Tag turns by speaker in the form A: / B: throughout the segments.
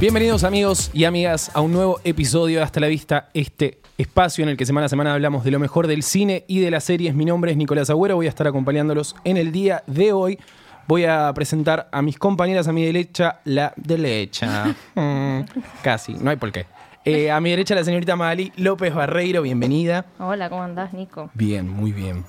A: Bienvenidos amigos y amigas a un nuevo episodio de Hasta la Vista, este espacio en el que semana a semana hablamos de lo mejor del cine y de las series. Mi nombre es Nicolás Agüero, voy a estar acompañándolos en el día de hoy. Voy a presentar a mis compañeras a mi derecha, la derecha. Mm, casi, no hay por qué. Eh, a mi derecha la señorita Magali López Barreiro, bienvenida.
B: Hola, ¿cómo andás, Nico?
A: Bien, muy bien.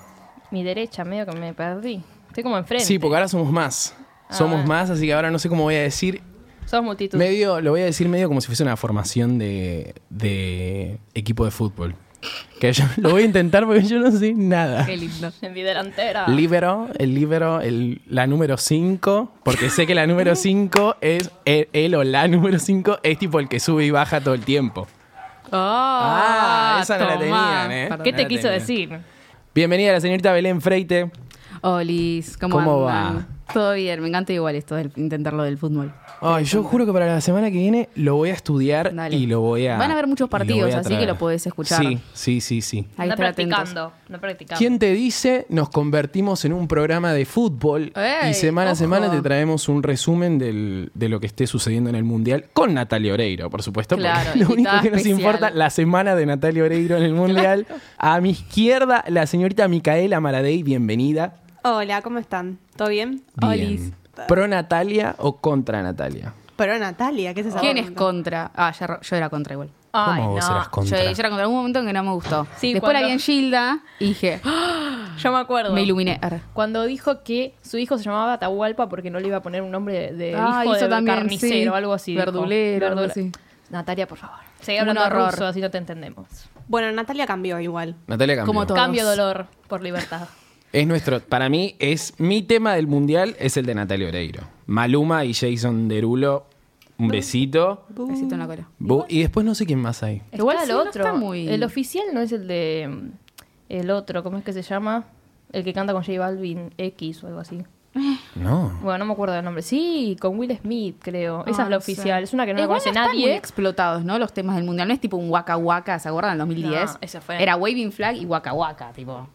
B: Mi derecha, medio que me perdí. Estoy como enfrente.
A: Sí, porque ahora somos más. Somos
B: Ah.
A: más, así que ahora no sé cómo voy a decir.
B: Sos multitud.
A: Medio, lo voy a decir medio como si fuese una formación de, de equipo de fútbol. Que yo lo voy a intentar porque yo no sé nada.
C: Qué lindo.
B: En mi delantera.
A: Libero, el libero, el, la número 5, porque sé que la número 5 es, él, él o la número 5 es tipo el que sube y baja todo el tiempo. Ah, esa no la tenían, ¿eh?
C: Perdón.
B: ¿Qué te quiso decir?
A: Bienvenida la señorita Belén Freite.
C: Olis, ¿cómo,
A: ¿Cómo
C: andan?
A: va?
C: Todo bien, me encanta igual esto de intentar lo del fútbol.
A: Ay, yo juro que para la semana que viene lo voy a estudiar
C: Dale.
A: y lo voy a.
C: Van a haber muchos partidos, así que lo podés escuchar.
A: Sí, sí, sí, sí.
C: Ahí
B: no practicando. No practicando.
A: ¿Quién te dice? Nos convertimos en un programa de fútbol
C: Ey,
A: y semana a semana te traemos un resumen del- de lo que esté sucediendo en el Mundial con Natalia Oreiro, por supuesto.
C: Claro,
A: lo único que nos
C: especial.
A: importa, la semana de Natalia Oreiro en el Mundial. A mi izquierda, la señorita Micaela Maradei, bienvenida.
D: Hola, ¿cómo están? ¿Todo bien?
A: Bien. ¿Pro Natalia o contra Natalia?
D: Pero Natalia, ¿qué es esa
C: ¿Quién es
D: pregunta?
C: contra? Ah, ya ro- yo era contra igual.
B: Ay,
A: ¿Cómo vos
B: no.
A: eras
C: Yo,
A: contra?
C: yo era contra algún momento en que no me gustó.
B: Sí,
C: Después la
B: cuando-
C: vi en Gilda y dije, ¡ah!
B: Yo me acuerdo.
C: me iluminé. Arre.
B: Cuando dijo que su hijo se llamaba Atahualpa porque no le iba a poner un nombre de, de
C: Ah,
B: hijo de
C: también,
B: carnicero
C: sí.
B: algo así. dijo.
C: Verdulero, algo
B: Verdula-
C: así.
B: Natalia, por favor. Seguí
C: Un
B: hablando
C: horror.
B: ruso, así no te entendemos.
D: Bueno, Natalia cambió igual.
A: Natalia cambió.
C: Como Todos.
B: Cambio dolor por libertad.
A: Es nuestro, para mí, es mi tema del mundial, es el de Natalia Oreiro. Maluma y Jason Derulo, un besito.
C: Besito en la cola.
A: Bu- Y después no sé quién más hay.
C: Igual
B: Está
C: sí,
B: el
C: no
B: otro.
C: está muy-
B: El oficial no es el de. El otro, ¿cómo es que se llama? El que canta con J Balvin X o algo así.
A: No.
B: Bueno, no me acuerdo del nombre. Sí, con Will Smith, creo. Esa
C: Ah,
B: es la
C: no sé.
B: oficial. Es una que no la
C: Igual
B: conoce
C: están muy
B: nadie.
C: explotados, ¿no? Los temas del mundial. No es tipo un waka waka, ¿se acuerdan? En 2010.
B: No, ese fue.
C: Era waving flag y waka waka, tipo.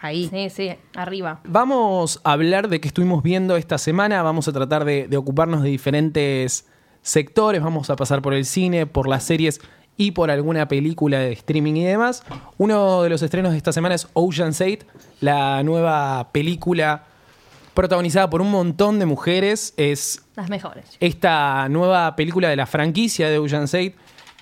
C: Ahí.
B: Sí, sí, arriba.
A: Vamos a hablar de qué estuvimos viendo esta semana. Vamos a tratar de, de ocuparnos de diferentes sectores. Vamos a pasar por el cine, por las series y por alguna película de streaming y demás. Uno de los estrenos de esta semana es Ocean's 8, la nueva película protagonizada por un montón de mujeres. Es
B: Las mejores.
A: esta nueva película de la franquicia de Ocean's 8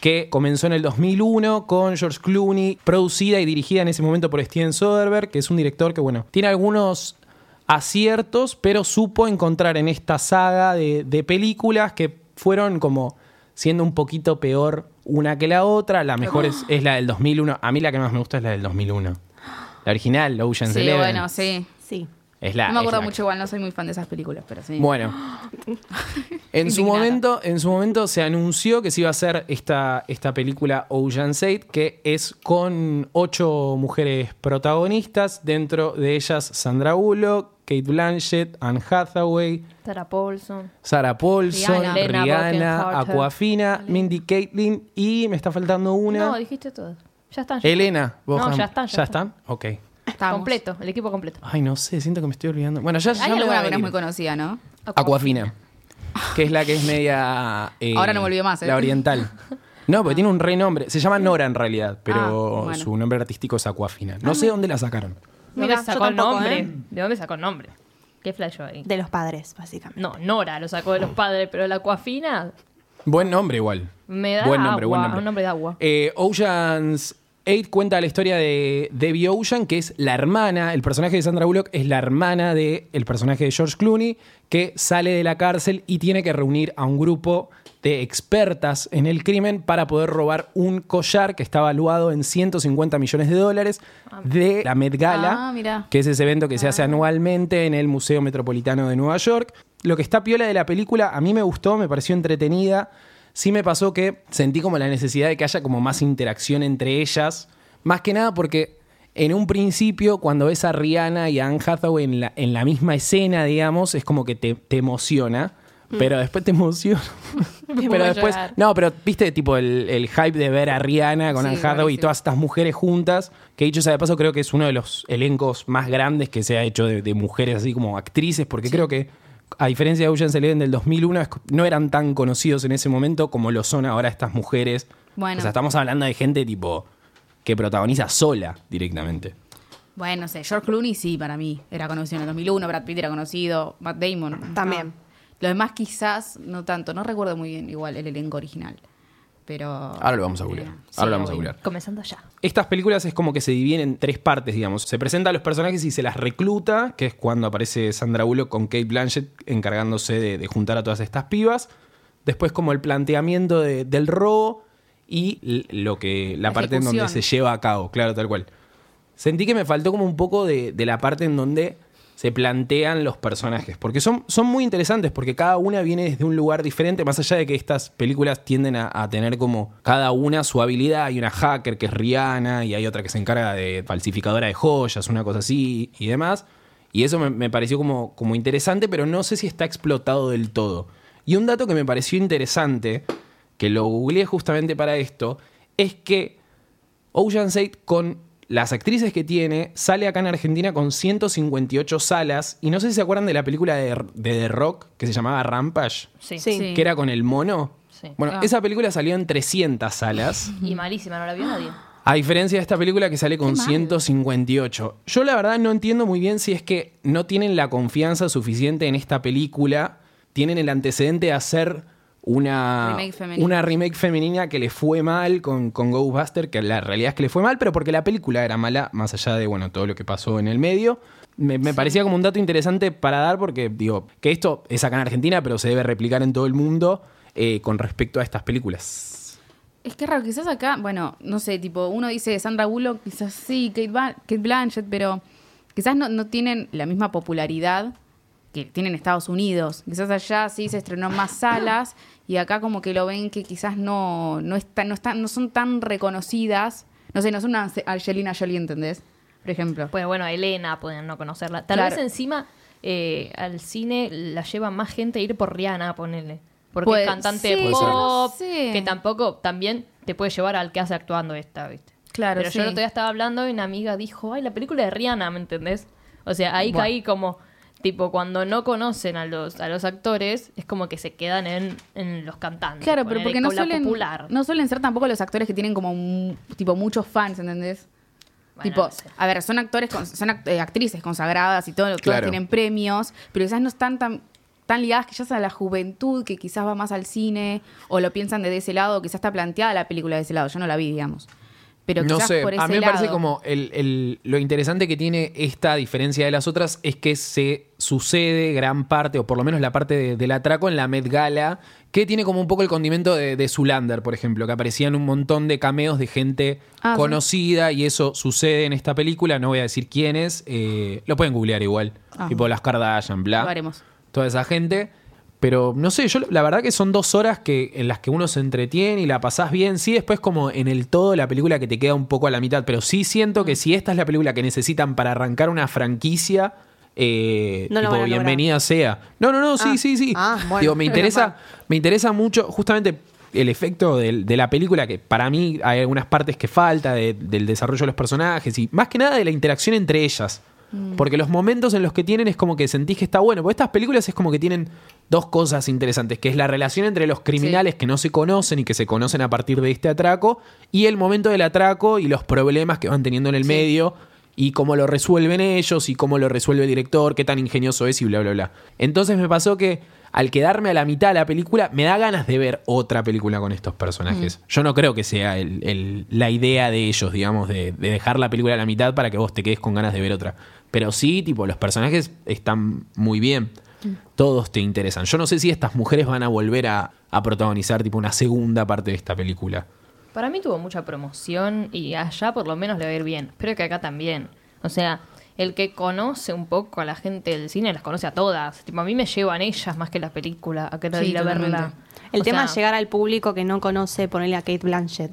A: que comenzó en el 2001 con George Clooney, producida y dirigida en ese momento por Steven Soderbergh, que es un director que, bueno, tiene algunos aciertos, pero supo encontrar en esta saga de, de películas que fueron como siendo un poquito peor una que la otra. La mejor es, es la del 2001. A mí la que más me gusta es la del 2001. La original, Ocean's
C: Sí,
A: Eleven.
C: bueno, sí.
D: Sí.
A: Es la,
C: no me
A: es
C: acuerdo
A: la-
C: mucho igual, no soy muy fan de esas películas, pero sí.
A: bueno, en su, momento, en su momento se anunció que se iba a hacer esta, esta película Ocean's 8, que es con ocho mujeres protagonistas, dentro de ellas Sandra Bullock, Kate Blanchett, Anne Hathaway,
B: Sarah Paulson.
A: Sarah Paulson,
C: Rihanna.
A: Rihanna. Aquafina, Mindy Kaling y me está faltando una.
B: No, dijiste todo. Ya están. ya
A: Elena. Boham.
B: No, ya están, ya
A: ¿Ya
B: están.
A: están? Ok.
C: Estamos.
B: Completo, el equipo completo.
A: Ay, no sé, siento que me estoy olvidando. Bueno, ya, ya
C: Hay
A: me
C: alguna
A: a
C: que no es
A: venir.
C: muy conocida, ¿no?
A: Aquafina. Que es la que es media. eh,
C: Ahora no me olvido más, ¿eh?
A: La oriental. No, porque tiene un renombre. Se llama Nora en realidad, pero
C: Ah, bueno.
A: su nombre artístico es Aquafina. No sé dónde la sacaron.
B: ¿De
D: Mira,
B: dónde sacó el
D: tampoco,
B: nombre?
D: ¿eh?
B: ¿De dónde sacó el nombre? ¿Qué flasho ahí?
D: De los padres, básicamente.
B: No, Nora lo sacó de los padres, pero la Aquafina
A: Buen nombre igual.
B: me da
A: buen nombre,
B: agua,
A: buen nombre.
B: un nombre de agua.
A: Eh, Ocean's 8 cuenta la historia de Debbie Ocean, que es la hermana, el personaje de Sandra Bullock es la hermana del personaje de George Clooney, que sale de la cárcel y tiene que reunir a un grupo de expertas en el crimen para poder robar un collar que está valuado en 150 millones de dólares de la Met Gala,
C: Ah,
A: que es ese evento que se hace anualmente en el Museo Metropolitano de Nueva York. Lo que está piola de la película, a mí me gustó, me pareció entretenida. Sí me pasó que sentí como la necesidad de que haya como más interacción entre ellas. Más que nada porque en un principio, cuando ves a Rihanna y a Anne Hathaway en la, en la misma escena, digamos, es como que te, te emociona. Pero después te emociona. pero después.
B: llorar.
A: No, pero viste, tipo, el, el hype de ver a Rihanna con
C: Sí,
A: Anne Hathaway y todas estas mujeres juntas. Que dicho sea de paso, creo que es uno de los elencos más grandes que se ha hecho de, de mujeres así como actrices, porque creo que a diferencia de Ocean's Eleven del 2001, es- no eran tan conocidos en ese momento como lo son ahora estas mujeres.
C: Bueno.
A: O sea, estamos hablando de gente tipo que protagoniza sola directamente.
C: Bueno, no sé, George Clooney sí, para mí. Era conocido en el 2001, Brad Pitt era conocido, Matt Damon.
D: También.
C: Ah. Los demás quizás no tanto. No recuerdo muy bien igual el elenco original. Pero...
A: Ahora lo vamos a googlear.
C: Eh,
A: Ahora lo vamos a googlear.
B: Comenzando ya.
A: Estas películas es como que se dividen en tres partes, digamos. Se presenta a los personajes y se las recluta, que es cuando aparece Sandra Bullock con Kate Blanchett encargándose de, de juntar a todas estas pibas. Después como el planteamiento de- del robo y lo que la,
C: La
A: parte en donde se lleva a cabo, claro, tal cual. Sentí que me faltó como un poco de, de la parte en donde se plantean los personajes, porque son, son muy interesantes, porque cada una viene desde un lugar diferente, más allá de que estas películas tienden a, tener como cada una su habilidad, hay una hacker que es Rihanna y hay otra que se encarga de falsificadora de joyas, una cosa así y demás, y eso me, me pareció como, como interesante, pero no sé si está explotado del todo. Y un dato que me pareció interesante, que lo googleé justamente para esto, es que Ocean's 8 con las actrices que tiene sale acá en Argentina con 158 salas y no sé si se acuerdan de la película de, de The Rock que se llamaba Rampage,
B: Sí.
A: Que era con el mono.
B: Sí.
A: Bueno,
C: Ah.
A: esa película salió en 300 salas.
B: Y malísima, no la vio nadie.
A: A diferencia de esta película que sale con
C: Qué mal.
A: 158. Yo la verdad no entiendo muy bien si es que no tienen la confianza suficiente en esta película, tienen el antecedente de hacer una
C: Remake femenina.
A: una remake femenina que le fue mal con, con Ghostbuster, que la realidad es que le fue mal, pero porque la película era mala, más allá de bueno todo lo que pasó en el medio. Me, me parecía como un dato interesante para dar porque digo que esto es acá en Argentina, pero se debe replicar en todo el mundo eh, con respecto a estas películas.
C: Es que raro, quizás acá, bueno, no sé, tipo, uno dice Sandra Bullock, quizás sí, Kate Blanchett, pero quizás no, no tienen la misma popularidad que tienen en Estados Unidos. Quizás allá sí se estrenó en más salas y acá como que lo ven que quizás no, no, están, no, están, no son tan reconocidas. No sé, no son una Angelina Jolie, ¿entendés? Por ejemplo.
B: Pues bueno, a Elena pueden no conocerla. Tal
C: Claro.
B: vez encima eh, al cine la lleva más gente a ir por Rihanna, ponele. Porque es cantante
C: sí,
B: de pop,
C: sé.
B: que tampoco también te puede llevar al que hace actuando esta, ¿viste?
C: Claro,
B: Pero
C: sí.
B: yo el otro día estaba hablando y una amiga dijo, ay, la película de Rihanna, ¿me entendés? O sea, ahí
C: Bueno.
B: caí como, tipo, cuando no conocen a los, a los actores, es como que se quedan en, en los cantantes.
C: Claro, pero porque no suelen,
B: popular.
C: no suelen ser tampoco los actores que tienen como un- tipo muchos fans, ¿entendés?
B: Bueno,
C: tipo,
B: no sé.
C: a ver, son actores, con- son act- eh, actrices consagradas y todo, todas
A: Claro.
C: tienen premios, pero quizás no están tan, tan ligadas quizás a la juventud, que quizás va más al cine, o lo piensan desde ese lado, o quizás está planteada la película de ese lado. Yo no la vi, digamos. Pero
A: no sé,
C: por ese
A: a mí me parece como el, el- lo interesante que tiene esta diferencia de las otras es que se sucede gran parte, o por lo menos la parte de- del atraco en la Met Gala, que tiene como un poco el condimento de, de Zulander, por ejemplo, que aparecían un montón de cameos de gente
C: Ah, sí.
A: conocida y eso sucede en esta película, no voy a decir quiénes, eh, lo pueden googlear igual,
C: Ah.
A: tipo las Kardashian, bla
C: Lo haremos.
A: toda esa gente. Pero no sé, yo la verdad que son dos horas que, en las que uno se entretiene y la pasás bien. Sí, después como en el todo la película que te queda un poco a la mitad. Pero sí siento
C: Mm.
A: que si esta es la película que necesitan para arrancar una franquicia, eh,
D: No
A: tipo, bienvenida sea. No, no, no, sí,
D: Ah.
A: sí, sí.
D: Ah, bueno.
A: Digo, me interesa, me interesa mucho justamente el efecto de, la película, que para mí hay algunas partes que falta de- del desarrollo de los personajes y más que nada de la interacción entre ellas. Porque los momentos en los que tienen es como que sentís que está bueno. Porque estas películas es como que tienen dos cosas interesantes, que es la relación entre los criminales que no se conocen y que se conocen a partir de este atraco, y el momento del atraco y los problemas que van teniendo en el medio, y cómo lo resuelven ellos, y cómo lo resuelve el director, qué tan ingenioso es, y bla, bla, bla. Entonces me pasó que al quedarme a la mitad de la película, me da ganas de ver otra película con estos personajes. Yo no creo que sea el- el- la idea de ellos, digamos, de, de dejar la película a la mitad para que vos te quedes con ganas de ver otra. Pero sí, tipo, los personajes están muy bien. Todos te interesan. Yo no sé si estas mujeres van a volver a, a protagonizar tipo una segunda parte de esta película.
B: Para mí tuvo mucha promoción y allá por lo menos le va a ir bien. Espero que acá también. O sea, el que conoce un poco a la gente del cine las conoce a todas. Tipo, a mí me llevan ellas más que la película a querer
C: Sí,
B: ir a verla.
D: El
B: O
D: tema
B: sea,
D: es llegar al público que no conoce, ponerle a Kate Blanchett.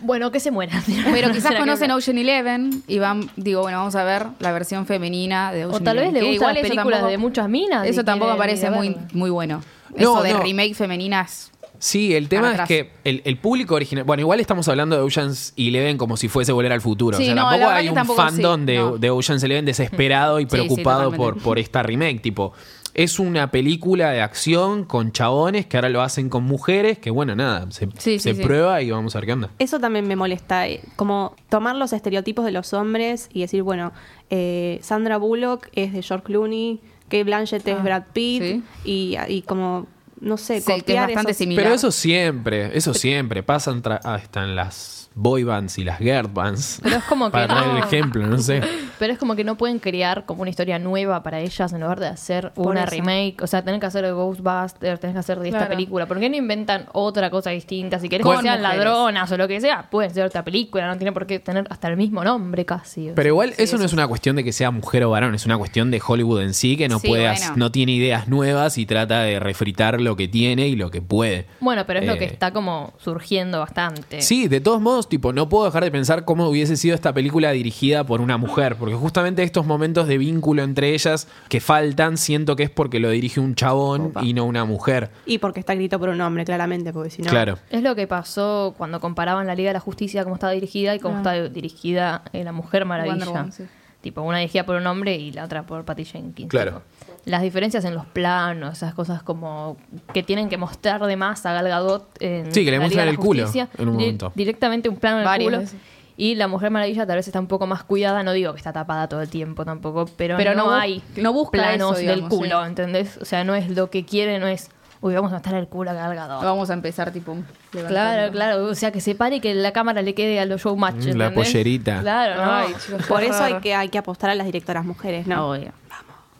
B: Bueno, que se mueran.
C: Pero quizás conocen Ocean Eleven y van, digo, bueno, vamos a ver la versión femenina de Ocean
B: O tal vez
C: Eleven,
B: le gustan las películas
C: tampoco-
B: de muchas minas.
C: Eso tampoco me parece muy, muy bueno.
A: No,
C: eso de
A: no.
C: remake femeninas.
A: Sí, el tema es que el, el público original. Bueno, igual estamos hablando de Ocean's Eleven como si fuese volver al futuro.
C: Sí,
A: o sea,
C: no,
A: tampoco hay un
C: tampoco,
A: fandom
C: sí,
A: de,
C: no.
A: de Ocean's Eleven desesperado y
C: sí,
A: preocupado por, por esta remake. Tipo,
E: es una película de acción con chabones que ahora lo hacen con mujeres, que bueno, nada, se,
C: Sí, sí,
E: se
C: sí.
E: prueba y vamos a ver qué onda.
F: Eso también me molesta, eh, como tomar los estereotipos de los hombres y decir, bueno, eh, Sandra Bullock es de George Clooney, Kate Blanchett es
C: Ah,
F: Brad Pitt, y como, no sé,
C: Sí, que es
F: copiar
C: bastante
F: esos-
C: similar.
E: Pero eso siempre, eso siempre. Pasan tra- hasta en las boy bands y las girl bands.
B: Pero es como que
E: Para traer el
B: no.
E: ejemplo, no sé.
B: Pero es como que no pueden crear como una historia nueva para ellas en lugar de hacer
F: Por
B: una
F: eso.
B: remake. O sea, tenés que hacer de Ghostbusters, tenés que hacer de esta
C: Claro.
B: película. ¿Por qué no inventan otra cosa distinta? Si querés
C: Con
B: que sean
C: mujeres.
B: ladronas o lo que sea, pueden ser otra película. No tiene por qué tener hasta el mismo nombre casi. o
E: Pero
B: sea.
E: igual eso no es una cuestión de que sea mujer o varón, es una cuestión de Hollywood en sí que no
C: Sí,
E: puede,
C: bueno.
E: no tiene ideas nuevas y trata de refritar lo que tiene y lo que puede.
B: Bueno, pero es lo que
E: Eh,
B: está como surgiendo bastante.
E: Sí, de todos modos, tipo, no puedo dejar de pensar cómo hubiese sido esta película dirigida por una mujer, porque justamente estos momentos de vínculo entre ellas que faltan, siento que es porque lo dirige un chabón
F: Opa.
E: y no una mujer.
F: Y porque está escrito por un hombre, claramente, porque si no...
E: Claro.
B: Es lo que pasó cuando comparaban la Liga de la Justicia, cómo estaba dirigida y cómo
C: Ah.
B: está dirigida eh, La Mujer Maravilla.
C: Wonder Woman, sí.
B: Tipo, una dirigida por un hombre y la otra por Patty Jenkins.
E: Claro.
B: tipo. Las diferencias en los planos, esas cosas como que tienen que mostrar de más a Gal Gadot en
E: Sí, que le muestran el culo en un
B: di-
E: momento.
B: Directamente un plano del
C: Varias
B: culo.
C: veces.
B: Y la Mujer Maravilla tal vez está un poco más cuidada, no digo que está tapada todo el tiempo tampoco, pero,
C: Pero
B: no,
C: no bu-
B: hay
C: no busca
B: planos
C: eso,
B: del culo,
C: sí.
B: ¿entendés? O sea, no es lo que quiere, no es, uy, vamos a mostrar el culo a Gal Gadot.
C: Vamos a empezar, tipo.
B: Claro,
C: levantando.
B: claro. O sea, que se pare y que la cámara le quede a los showmatch.
E: Mm, la
B: ¿entendés?
E: pollerita.
B: Claro, no.
C: Ay, chicos,
F: Por eso hay
C: horror.
F: que, hay que apostar a las directoras mujeres, ¿no?
C: Obvio.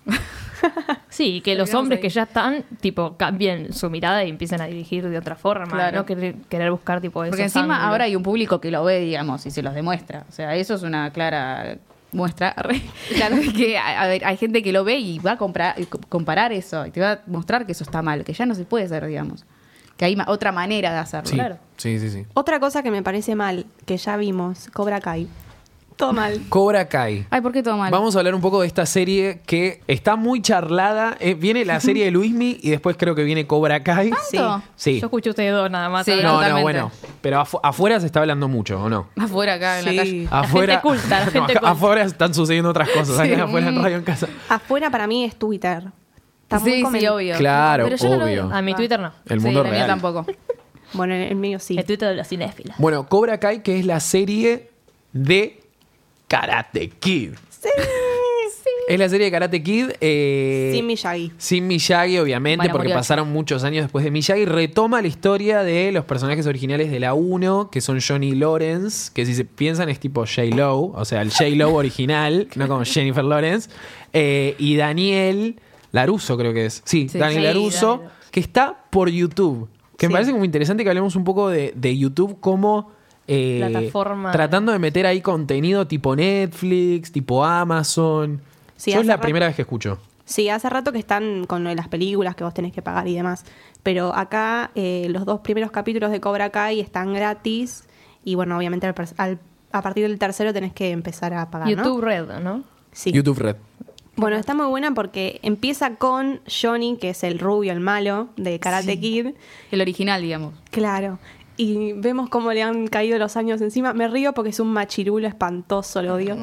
B: Sí, que los hombres
C: ahí.
B: que ya están, tipo, cambien su mirada y empiecen a dirigir de otra forma.
C: Claro.
B: No querer, querer buscar, tipo,
C: Porque
B: esos
C: encima
B: ángulos.
C: ahora hay un público que lo ve, digamos, y se los demuestra. O sea, eso es una clara muestra claro, que a, a ver, hay gente que lo ve y va a comprar, comparar eso y te va a mostrar que eso está mal, que ya no se puede hacer, digamos. Que hay otra manera de hacerlo.
E: Sí,
B: Claro.
E: sí, sí, sí.
F: Otra cosa que me parece mal, que ya vimos, Cobra Kai. Todo mal.
E: Cobra Kai.
C: Ay, ¿por qué todo mal?
E: Vamos a hablar un poco de esta serie que está muy charlada. Eh, viene la serie de Luismi y después creo que viene Cobra Kai.
C: ¿Tanto?
E: Sí.
B: Yo escuché ustedes dos nada más.
C: Sí.
E: No, no, bueno. Pero afu- afuera se está hablando mucho, ¿o no?
C: Afuera acá en la calle.
B: La
E: afuera,
B: gente culta, la
E: No,
B: gente
E: acá-
B: culta.
E: afuera están sucediendo otras cosas. Acá
C: Sí.
E: afuera en radio en casa.
F: Afuera para mí es Twitter. Está muy
C: Sí, sí,
F: comen-
C: obvio.
E: Claro,
B: Pero yo no lo
E: obvio.
B: A mi Twitter no.
E: El
C: Sí,
E: mundo
C: mía
E: real.
C: tampoco.
F: Bueno, en el mío sí.
B: El Twitter de los cinéfilas.
E: Bueno, Cobra Kai, que es la serie de Karate Kid.
F: Sí,
E: Es la serie de Karate Kid. eh,
F: Sin Miyagi.
E: Sin Miyagi, obviamente,
C: Bueno,
E: porque
C: murió.
E: pasaron muchos años después de Miyagi. Retoma la historia de los personajes originales de la 1, que son Johnny Lawrence, que si se piensan es tipo J-Lo, o sea, el J-Lo original, no como Jennifer Lawrence. eh, y Daniel Laruso, creo que es. Sí,
C: Sí.
E: Daniel
B: Sí,
E: Laruso,
B: Daniel.
E: que está por YouTube. Que me
F: Sí.
E: parece como interesante que hablemos un poco de, de YouTube como. Eh,
B: Plataforma.
E: Tratando de meter ahí contenido tipo Netflix, tipo Amazon.
F: Sí,
E: Yo es
F: hace
E: la
F: rato-
E: primera vez que escucho.
F: Sí, hace rato que están con lo de las películas que vos tenés que pagar y demás. Pero acá eh, los dos primeros capítulos de Cobra Kai están gratis. Y bueno, obviamente al a partir del tercero tenés que empezar a pagar. ¿no?
B: YouTube Red, ¿no?
F: Sí.
E: YouTube Red.
F: Bueno, está muy buena porque empieza con Johnny, que es el rubio, el malo de Karate
C: Sí.
F: Kid.
C: El original, digamos.
F: Claro. Y vemos cómo le han caído los años encima. Me río porque es un machirulo espantoso, lo odio.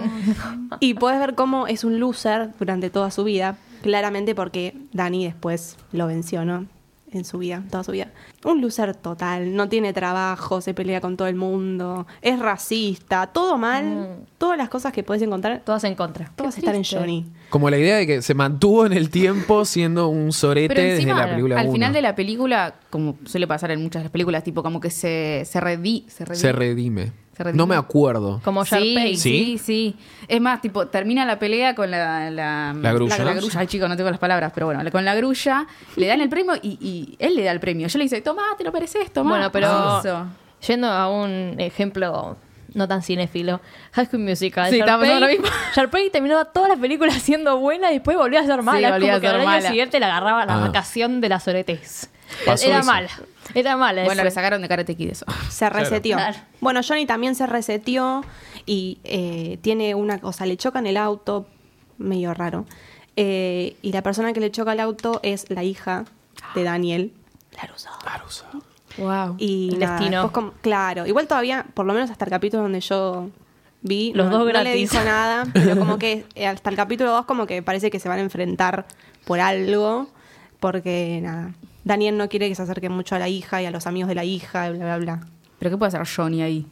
F: y puedes ver cómo es un loser durante toda su vida. Claramente porque Dani después lo venció, ¿no? En su vida, toda su vida. Un loser total. No tiene trabajo, se pelea con todo el mundo. Es racista, todo mal. Todas las cosas que puedes encontrar,
B: Todas en contra.
F: todas
B: Qué
F: están en. Johnny.
E: Como la idea de que se mantuvo en el tiempo siendo un sorete
C: Pero
E: desde la película
C: al
E: 1.
C: final de la película, como suele pasar en muchas de las películas, tipo como que se, se, redi- se redime.
E: Se redime.
C: Se.
E: No me acuerdo.
B: Como
C: Sí,
B: Sharpay.
C: sí, sí. Es más, tipo, termina la pelea con la... La,
E: La grulla.
C: La, grulla. Ay, chicos, no tengo las palabras, pero bueno, con la grulla, le dan el premio y, y él le da el premio. Yo le dice, toma, te lo mereces, toma.
B: Bueno, pero
C: Eso.
B: yendo a un ejemplo no tan cinéfilo, High School Musical.
C: Sí, pensando lo mismo.
B: Sharpay terminó todas las películas siendo buena y después volvió a ser mala.
C: volvió
B: como
C: a
B: que
C: ser
B: al año siguiente le agarraba la
E: Ah.
B: vacación de la soretez.
E: Pasó
B: Era
E: eso.
B: mala. Era mala.
C: Bueno, le sacaron de Karate Kid eso.
F: Se reseteó.
B: Claro.
F: Bueno, Johnny también se reseteó y eh, tiene una cosa, le chocan el auto, medio raro. Eh, y la persona que le choca el auto es la hija de Daniel. Laruso.
E: Laruso.
C: Wow.
F: Y
B: El
F: nada,
B: destino.
F: después como- claro, igual todavía, por lo menos hasta el capítulo donde yo vi.
B: Los
F: no,
B: dos
F: no le dijo nada, pero como que eh, hasta el capítulo 2 como que parece que se van a enfrentar por algo, porque nada, Daniel no quiere que se acerque mucho a la hija y a los amigos de la hija, y bla, bla, bla.
C: ¿Pero qué puede hacer Johnny ahí?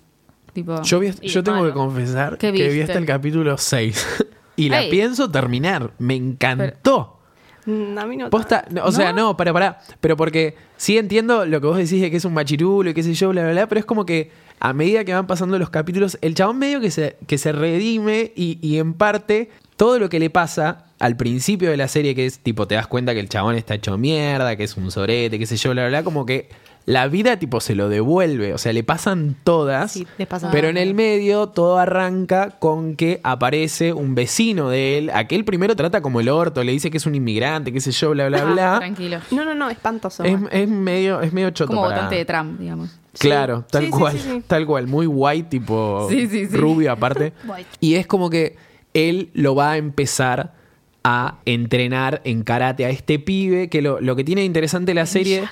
C: Tipo,
E: Yo, vi-
B: Y
E: yo tengo
B: malo.
E: que confesar
C: ¿Qué
E: que vi hasta el capítulo 6. y la
C: Ey.
E: pienso terminar. Me encantó.
F: Mm, A mí no
E: Posta, no, o sea, no, para, para. Pero porque sí entiendo lo que vos decís de que es un machirulo y qué sé yo, bla, bla, bla. Pero es como que a medida que van pasando los capítulos, el chabón medio que se, que se redime y, y en parte todo lo que le pasa al principio de la serie, que es tipo, te das cuenta que el chabón está hecho mierda, que es un sorete, qué sé yo, bla, bla, bla. Como que la vida tipo se lo devuelve. O sea, le pasan todas.
F: Sí, les pasa.
E: Pero en el medio todo arranca con que aparece un vecino de él. Aquel primero trata como el orto, le dice que es un inmigrante, qué sé yo, bla, bla,
C: ah,
E: bla.
C: tranquilo.
F: No, no, no, espantoso.
E: Es, es medio, es medio choto
C: Como
E: para-
C: votante de Trump, digamos.
E: Claro, tal
F: Sí, sí,
E: cual,
F: sí, sí.
E: tal cual, muy white, tipo
C: Sí, sí, sí.
E: rubio aparte.
B: White.
E: Y es como que él lo va a empezar a entrenar en karate a este pibe, que lo, lo que tiene de interesante la serie,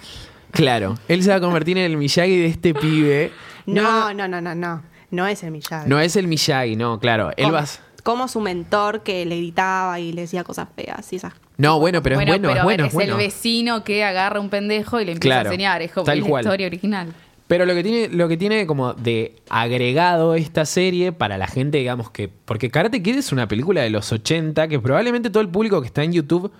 E: claro, él se va a convertir en el Miyagi de este pibe.
F: no, no, no, no, no. No es el Miyagi.
E: No es el Miyagi, no, claro, él
F: como,
E: va a-
F: como su mentor que le gritaba y le decía cosas feas y esas.
E: No, bueno, pero es bueno,
C: pero
E: es
C: a
E: bueno,
C: ver,
E: es
C: es
E: bueno.
C: el vecino que agarra un pendejo y le empieza
E: Claro,
C: a enseñar. Es como la
E: cual.
C: historia original.
E: Pero lo que tiene, lo que tiene como de agregado esta serie para la gente, digamos que. Porque Karate Kid es una película de los 80 que probablemente todo el público que está en YouTube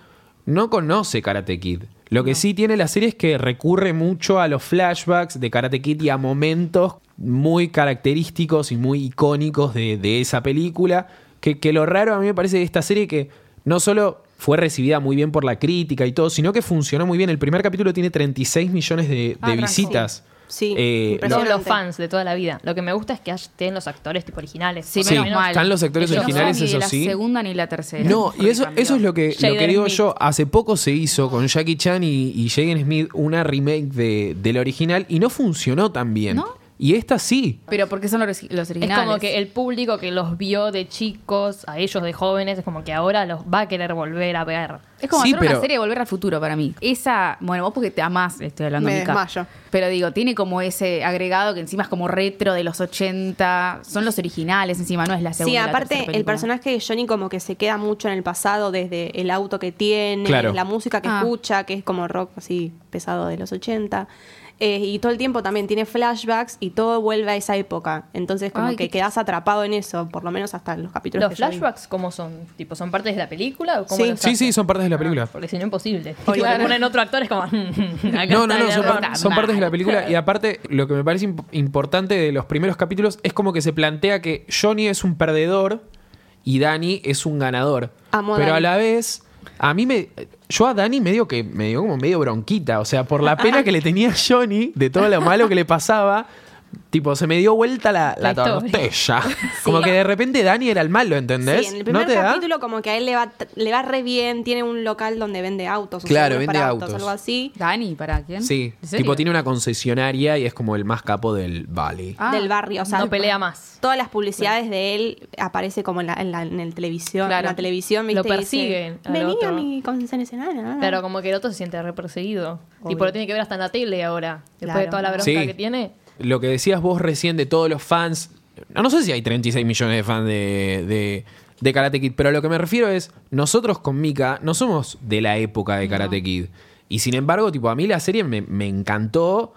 E: no conoce Karate Kid. Lo que sí tiene la serie es que recurre mucho a los flashbacks de Karate Kid y a momentos muy característicos y muy icónicos de, de esa película. Que, que lo raro a mí me parece de esta serie que no solo fue recibida muy bien por la crítica y todo, sino que funcionó muy bien. El primer capítulo tiene 36 millones de, de
C: Ah,
E: visitas.
F: Sí,
E: Eh,
B: Son los fans de toda la vida. Lo que me gusta es que estén los actores tipo originales.
C: Sí,
E: Sí,
C: menos mal.
E: están los actores
C: Que no
E: originales,
C: son ni
E: eso
C: la
E: sí.
C: segunda ni la tercera.
E: No, y eso,
C: cambió.
E: eso es lo que, lo que digo
B: Smith.
E: yo. Hace poco se hizo con Jackie Chan y, y Jaden Smith una remake de, del original y no funcionó tan bien.
C: ¿No?
E: Y esta sí.
C: Pero porque son los, los
B: Es
C: originales.
B: como que el público que los vio de chicos, a ellos de jóvenes, es como que ahora los va a querer volver a ver.
C: Es como
E: Sí,
C: hacer
E: pero-
C: una serie de Volver al Futuro para mí. Esa, bueno, vos porque te amás, estoy hablando
F: Me
C: Mica.
F: desmayo.
C: Pero digo, tiene como ese agregado que encima es como retro de los 80. Son los originales encima, no es la segunda.
F: Sí, aparte el personaje de Johnny como que se queda mucho en el pasado desde el auto que tiene,
E: Claro.
F: la música que
C: Ah.
F: escucha, que es como rock así pesado de los 80. Eh, y todo el tiempo también tiene flashbacks y todo vuelve a esa época. Entonces como
C: Ay,
F: que quedas atrapado en eso, por lo menos hasta los capítulos
B: ¿Los
F: que yo vi.
B: flashbacks cómo son? ¿Tipo, son partes de la película o cómo
F: Sí.
E: Sí, sí, son partes de la película.
B: Porque si no, imposible.
F: Claro.
B: te ponen otro actor, es como... acá
E: No, no,
B: está
E: no,
B: el
E: son, par- son partes de la película. Y aparte, lo que me parece imp- importante de los primeros capítulos es como que se plantea que Johnny es un perdedor y Danny es un ganador.
F: Amo a
E: Pero a la vez, a mí me. Yo a Danny medio que me dio como medio bronquita. O sea, por la pena que le tenía Johnny de todo lo malo que le pasaba. Tipo, se me dio vuelta la, la tortilla. Como que de repente Danny era el malo, ¿entendés?
F: Sí, en el primer
E: ¿No te da?
F: capítulo como que a él le va, le va re bien, tiene un local donde vende autos. o
E: Claro, vende
F: para
E: autos.
F: algo así.
C: Dani, ¿para quién?
E: Sí, tipo tiene una concesionaria y es como el más capo del Valley.
C: Ah.
F: del barrio. O sea,
B: no pelea más.
F: Todas las publicidades de él aparece como en la, en la, en el televisión,
C: Claro.
F: en la televisión,
B: Lo
F: ¿viste? Dice,
B: persiguen
F: Vení a
B: otro".
F: mi concesionaria.
B: Pero como que el otro se siente re perseguido.
F: Obvio.
B: Tipo, lo tiene que ver hasta en la tele ahora. Después
F: Claro.
B: de toda la bronca
E: Sí.
B: que tiene.
E: Lo que decías vos recién de todos los fans. No, no sé si hay 36 millones de fans de, de, de Karate Kid, pero lo que me refiero es, nosotros con Mika no somos de la época de Karate Kid. Y sin embargo, tipo, a mí la serie me, me encantó,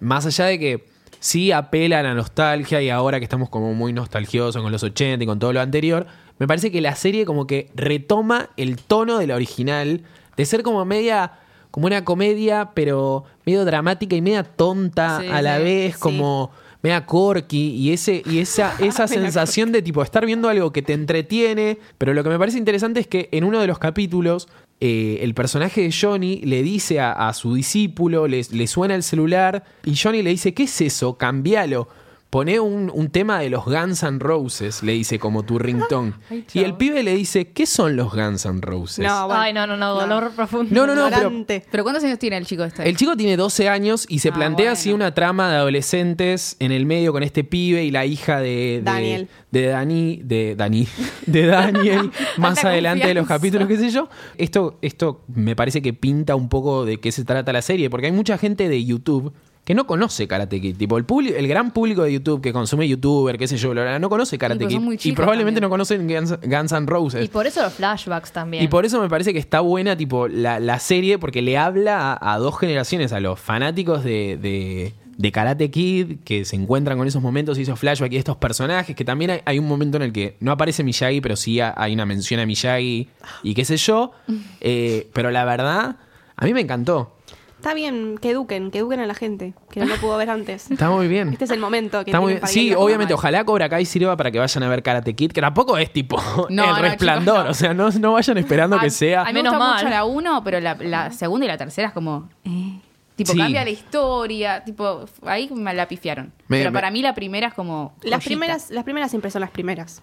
E: más allá de que sí apela a la nostalgia y ahora que estamos como muy nostalgiosos con los 80 y con todo lo anterior, me parece que la serie como que retoma el tono de la original, de ser como media, como una comedia, pero medio dramática y media tonta
C: Sí,
E: a la
C: sí,
E: vez,
F: sí.
E: como media corky y ese y esa esa sensación de tipo estar viendo algo que te entretiene pero lo que me parece interesante es que en uno de los capítulos eh, el personaje de Johnny le dice a, a su discípulo le, le suena el celular y Johnny le dice ¿qué es eso? cambialo Poné un, un tema de los Guns N' Roses, le dice como tu ringtone. y el pibe le dice, ¿qué son los Guns N' Roses?
F: No, bueno.
B: Ay, no, no, no, dolor profundo.
E: No, no, no, pero-.
C: ¿Pero cuántos años tiene el chico este?
E: El chico tiene 12 años y se
C: Ah,
E: plantea
C: bueno.
E: así una trama de adolescentes en el medio con este pibe y la hija de, de-
F: Daniel.
E: de Dani, de Dani, de Daniel, más adelante de los capítulos, qué sé yo. Esto, esto me parece que pinta un poco de qué se trata la serie, porque hay mucha gente de YouTube
A: que no conoce Karate Kid. Tipo, el, publi- el gran público de YouTube que consume YouTuber, qué sé yo, bla, bla, no conoce Karate Kid. Y probablemente
C: también.
A: no conocen Guns, Guns N' Roses.
B: Y por eso los flashbacks también.
A: Y por eso me parece que está buena, tipo, la, la serie, porque le habla a, a dos generaciones, a los fanáticos de, de, de Karate Kid, que se encuentran con esos momentos y esos flashbacks y estos personajes, que también hay, hay un momento en el que no aparece Miyagi, pero sí ha- hay una mención a Miyagi y qué sé yo. Eh, pero la verdad, a mí me encantó.
F: Está bien, que eduquen, que eduquen a la gente, que no lo pudo ver antes.
A: Está muy bien.
F: Este es el momento que
A: Está muy bien. Sí, obviamente, ojalá Cobra Kai sirva para que vayan a ver Karate Kid, que tampoco es tipo
C: No,
A: el
C: no,
A: resplandor.
C: chicos, no.
A: O sea, no, no vayan esperando que sea.
C: A mí me
B: Menos
C: gusta
B: mal.
C: mucho la 1, pero la, la segunda y la tercera es como. eh, tipo,
A: Sí.
C: cambia la historia. Tipo, ahí me la pifiaron.
A: Me-
C: pero
A: me-
C: para mí la primera es como.
F: Las primeras, las primeras siempre son las primeras.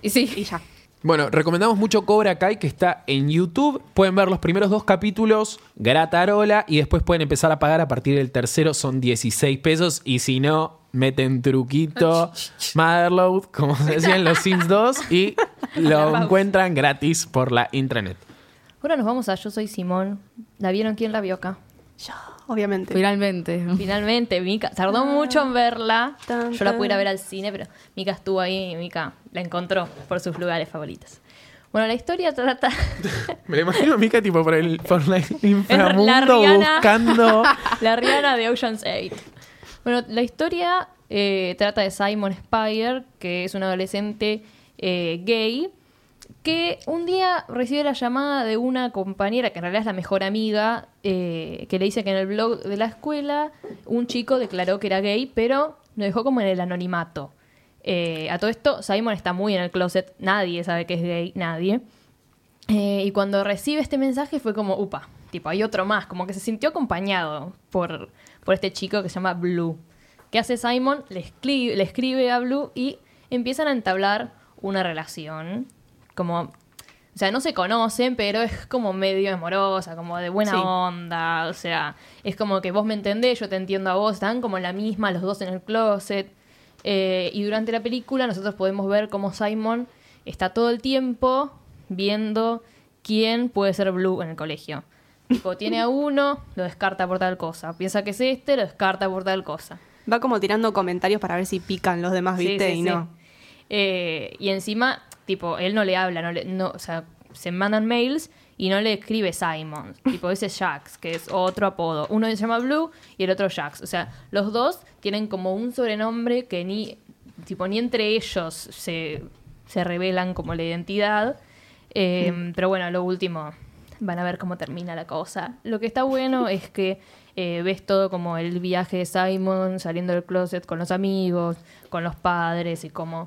C: Y sí.
F: Y ya.
A: Bueno, recomendamos mucho Cobra Kai que está en YouTube. Pueden ver los primeros dos capítulos gratarola y después pueden empezar a pagar a partir del tercero. Son 16 pesos y si no, meten truquito Motherload, como se decía en los Sims 2 y lo encuentran gratis por la intranet.
B: Ahora nos vamos a Yo Soy Simón. ¿La vieron? ¿Quién la vio acá?
F: Yo, obviamente.
C: Finalmente.
B: Finalmente, Mika tardó mucho en verla.
F: Tan,
B: Yo la pude ir a ver al cine, pero Mika estuvo ahí y Mika la encontró por sus lugares favoritos. Bueno, la historia trata.
A: Me imagino a Mika tipo por el por la inframundo
B: la Rihanna.
A: buscando.
B: la Rihanna de Ocean's 8. Bueno, la historia eh, trata de Simon Spire, que es un adolescente eh, gay, que un día recibe la llamada de una compañera, que en realidad es la mejor amiga, eh, que le dice que en el blog de la escuela un chico declaró que era gay, pero lo dejó como en el anonimato. Eh, a todo esto, Simon está muy en el closet, nadie sabe que es gay, nadie. Eh, y cuando recibe este mensaje fue como, upa, tipo, hay otro más, como que se sintió acompañado por, por este chico que se llama Blue. ¿Qué hace Simon? Le escribe, le escribe a Blue y empiezan a entablar una relación. Como, o sea, no se conocen, pero es como medio amorosa, como de buena
F: Sí.
B: onda. O sea, es como que vos me entendés, yo te entiendo a vos, están como la misma, los dos en el closet. Eh, y durante la película nosotros podemos ver cómo Simon está todo el tiempo viendo quién puede ser Blue en el colegio. Tipo, tiene a uno, lo descarta por tal cosa. Piensa que es este, lo descarta por tal cosa.
F: Va como tirando comentarios para ver si pican los demás, ¿viste?
B: sí,
F: y
B: sí.
F: no.
B: Eh, y encima, tipo, él no le habla, no le, no, o sea, se mandan mails y no le escribe Simon. tipo, ese es Jax, que es otro apodo. Uno se llama Blue y el otro Jax. O sea, los dos tienen como un sobrenombre que ni, tipo, ni entre ellos se, se revelan como la identidad. Eh, Pero bueno, lo último, van a ver cómo termina la cosa. Lo que está bueno es que eh, ves todo como el viaje de Simon saliendo del closet con los amigos, con los padres y cómo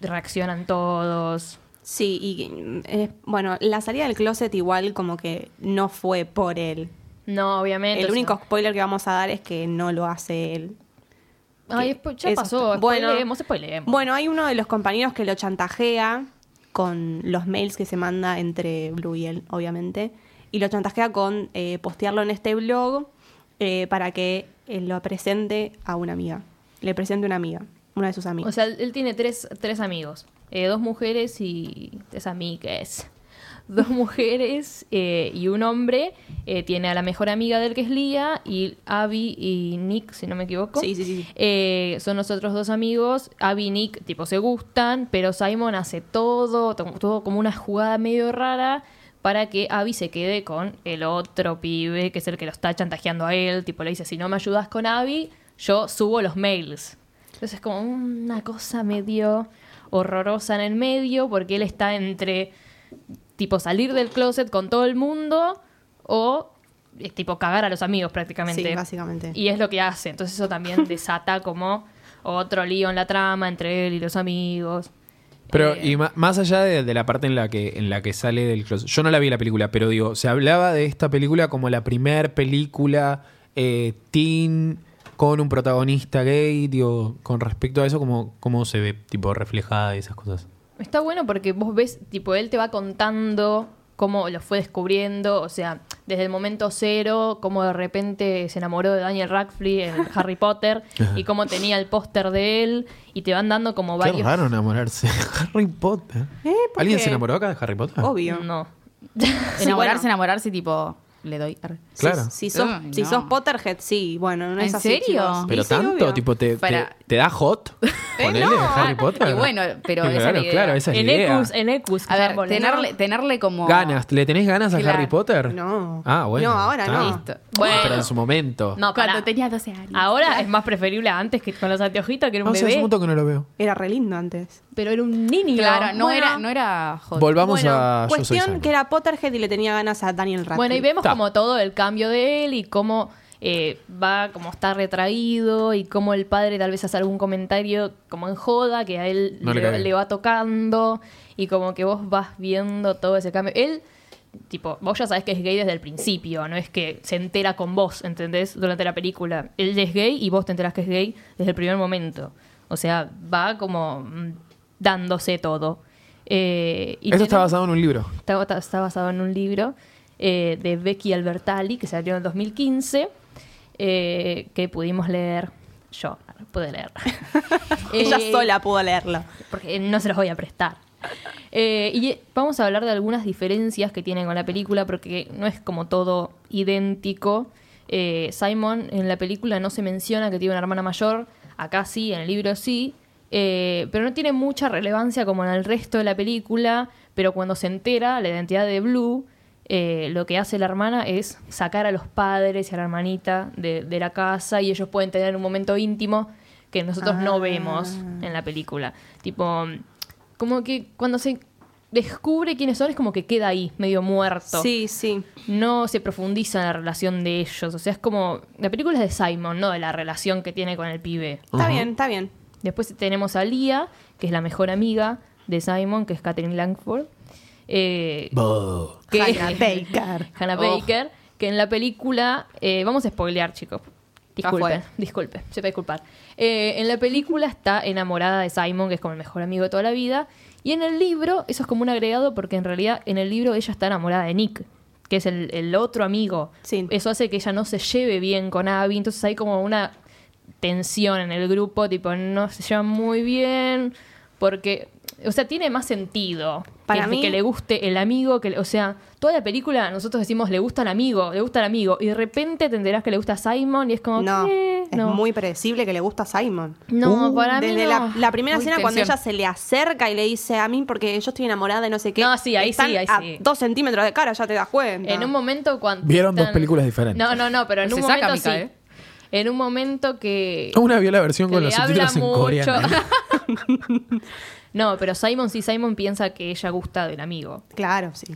B: reaccionan todos.
F: Sí, y eh, bueno, la salida del closet igual como que no fue por él.
B: No, obviamente.
F: El
B: sea-
F: único spoiler que vamos a dar es que no lo hace él.
B: Ay, ya
F: eso
B: pasó.
F: bueno,
B: spoileemos, spoileemos.
F: Bueno, hay uno de los compañeros que lo chantajea con los mails que se manda entre Blue y él, obviamente. Y lo chantajea con eh, postearlo en este blog eh, para que él lo presente a una amiga. Le presente una amiga, una de sus amigas.
B: O sea, él tiene tres, tres amigos. Eh, dos mujeres y tres amigas. Dos mujeres eh, y un hombre. Eh, tiene a la mejor amiga del que es Lía y Abby y Nick, si no me equivoco.
F: Sí, sí, sí.
B: Eh, son los otros dos amigos. Abby y Nick, tipo, se gustan, pero Simon hace todo, to- todo como una jugada medio rara para que Abby se quede con el otro pibe, que es el que lo está chantajeando a él. Tipo, le dice, si no me ayudas con Abby, yo subo los mails. Entonces es como una cosa medio horrorosa en el medio, porque él está entre, tipo, salir del closet con todo el mundo o, eh, tipo, cagar a los amigos prácticamente.
F: Sí, básicamente.
B: Y es lo que hace. Entonces eso también desata como otro lío en la trama entre él y los amigos.
A: Pero,
B: Eh,
A: y más allá de, de la parte en la que en la que sale del closet, yo no la vi la película, pero digo, se hablaba de esta película como la primer película eh, teen con un protagonista gay, digo, con respecto a eso, ¿cómo, cómo se ve, tipo, reflejada y esas cosas?
B: Está bueno porque vos ves, tipo, él te va contando cómo lo fue descubriendo, o sea, desde el momento cero, cómo de repente se enamoró de Daniel Radcliffe en Harry Potter y cómo tenía el póster de él y te van dando como varios...
A: Qué raro enamorarse de Harry Potter.
F: ¿Eh? ¿Por
A: ¿Alguien
F: qué?
A: se enamoró acá de Harry Potter?
F: Obvio.
B: No.
C: Enamorarse,
F: bueno.
C: enamorarse, tipo. Le doy.
F: Si-
A: Claro.
F: Si, sos,
C: Ay,
F: si sos Potterhead, sí. Bueno, no
C: ¿En
F: es así,
C: serio?
F: chicos.
A: Pero
F: Sí,
A: tanto,
F: obvio.
A: tipo, te, te,
C: Para-
A: te da hot ponele
C: no.
A: Harry Potter.
C: Y bueno, pero esa
A: claro,
C: idea.
A: claro, esa es
B: En
A: la idea.
B: Ecus, en Ecus.
C: A ver,
B: Jambo,
C: tenerle, tenerle como.
A: Ganas, ¿le tenés ganas a
C: Claro.
A: Harry Potter?
F: No.
A: Ah, bueno.
F: No, ahora no.
C: Listo.
B: Bueno.
A: Pero en su momento.
B: No,
C: Cuando tenía 12 años.
B: Ahora es más preferible antes que con los anteojitos que era un
A: No sé, hace
B: bebé.
A: un montón que no lo veo.
F: Era re lindo antes.
B: Pero era un niño.
C: Claro, no,
B: Bueno.
C: era, no era hot.
A: Volvamos
F: bueno,
A: a
F: cuestión que era Potterhead y le tenía ganas a Daniel Radcliffe.
B: Bueno, y vemos. Como todo el cambio de él y cómo eh, va, como está retraído y cómo el padre tal vez hace algún comentario como en joda que a él
A: No le
B: va tocando y como que vos vas viendo todo ese cambio. Él, tipo, vos ya sabés que es gay desde el principio, no es que se entera con vos, ¿entendés? Durante la película. Él es gay y vos te enterás que es gay desde el primer momento. O sea, va como mm, dándose todo. Eh, y
A: Esto está basado en un libro.
B: Está, está- está basado en un libro eh, de Becky Albertalli que salió en 2015, eh, que pudimos leer. Yo pude leer.
F: Ella
B: Eh,
F: sola pudo leerlo.
B: Porque no se los voy a prestar. Eh, y vamos a hablar de algunas diferencias que tiene con la película, porque no es como todo idéntico. Eh, Simon en la película no se menciona que tiene una hermana mayor, acá sí, en el libro sí, eh, pero no tiene mucha relevancia como en el resto de la película, pero cuando se entera la identidad de Blue, eh, lo que hace la hermana es sacar a los padres y a la hermanita de, de la casa y ellos pueden tener un momento íntimo que nosotros no
F: Ah.
B: vemos en la película. Tipo, como que cuando se descubre quiénes son es como que queda ahí, medio muerto.
F: Sí, sí.
B: No se profundiza en la relación de ellos. O sea, es como... La película es de Simon, no de la relación que tiene con el pibe.
F: Está bien, está bien.
B: Después tenemos a Lia, que es la mejor amiga de Simon, que es Catherine Langford. Eh, que
F: Hannah Baker.
B: Hannah
C: Oh.
B: Baker, que en la película, eh, vamos a spoilear, chicos. Disculpen,
C: fue.
B: disculpe, se puede disculpar. Eh, en la película está enamorada de Simon, que es como el mejor amigo de toda la vida. Y en el libro, eso es como un agregado, porque en realidad en el libro ella está enamorada de Nick, que es el, el otro amigo.
F: Sí.
B: Eso hace que ella no se lleve bien con Abby. Entonces hay como una tensión en el grupo, tipo, no se llevan muy bien, porque, o sea, tiene más sentido
F: Para
B: que,
F: mí-
B: que le guste el amigo, que, o sea, toda la película nosotros decimos le gusta el amigo, le gusta el amigo, y de repente te enterás que le gusta a Simon y es como,
F: No,
B: ¿qué?
F: es
B: no.
F: muy predecible que le gusta a Simon.
B: No,
A: Uh,
B: para mí
F: Desde
B: no.
F: la, la primera
C: Uy,
F: escena cuando ella se le acerca y le dice a mí porque yo estoy enamorada de no sé qué.
B: No, sí, ahí
F: están
B: sí, ahí
F: a
B: sí.
F: dos centímetros de cara, ya te das cuenta.
B: En un momento cuando...
A: Vieron dos películas diferentes.
B: No, no, no, pero en
C: Se
B: un
C: saca,
B: momento
C: Mica,
B: sí.
C: ¿eh?
B: En un momento que...
A: Una vio la versión con los subtítulos en coreano.
B: no, pero Simon sí, Simon piensa que ella gusta del amigo.
F: Claro, sí.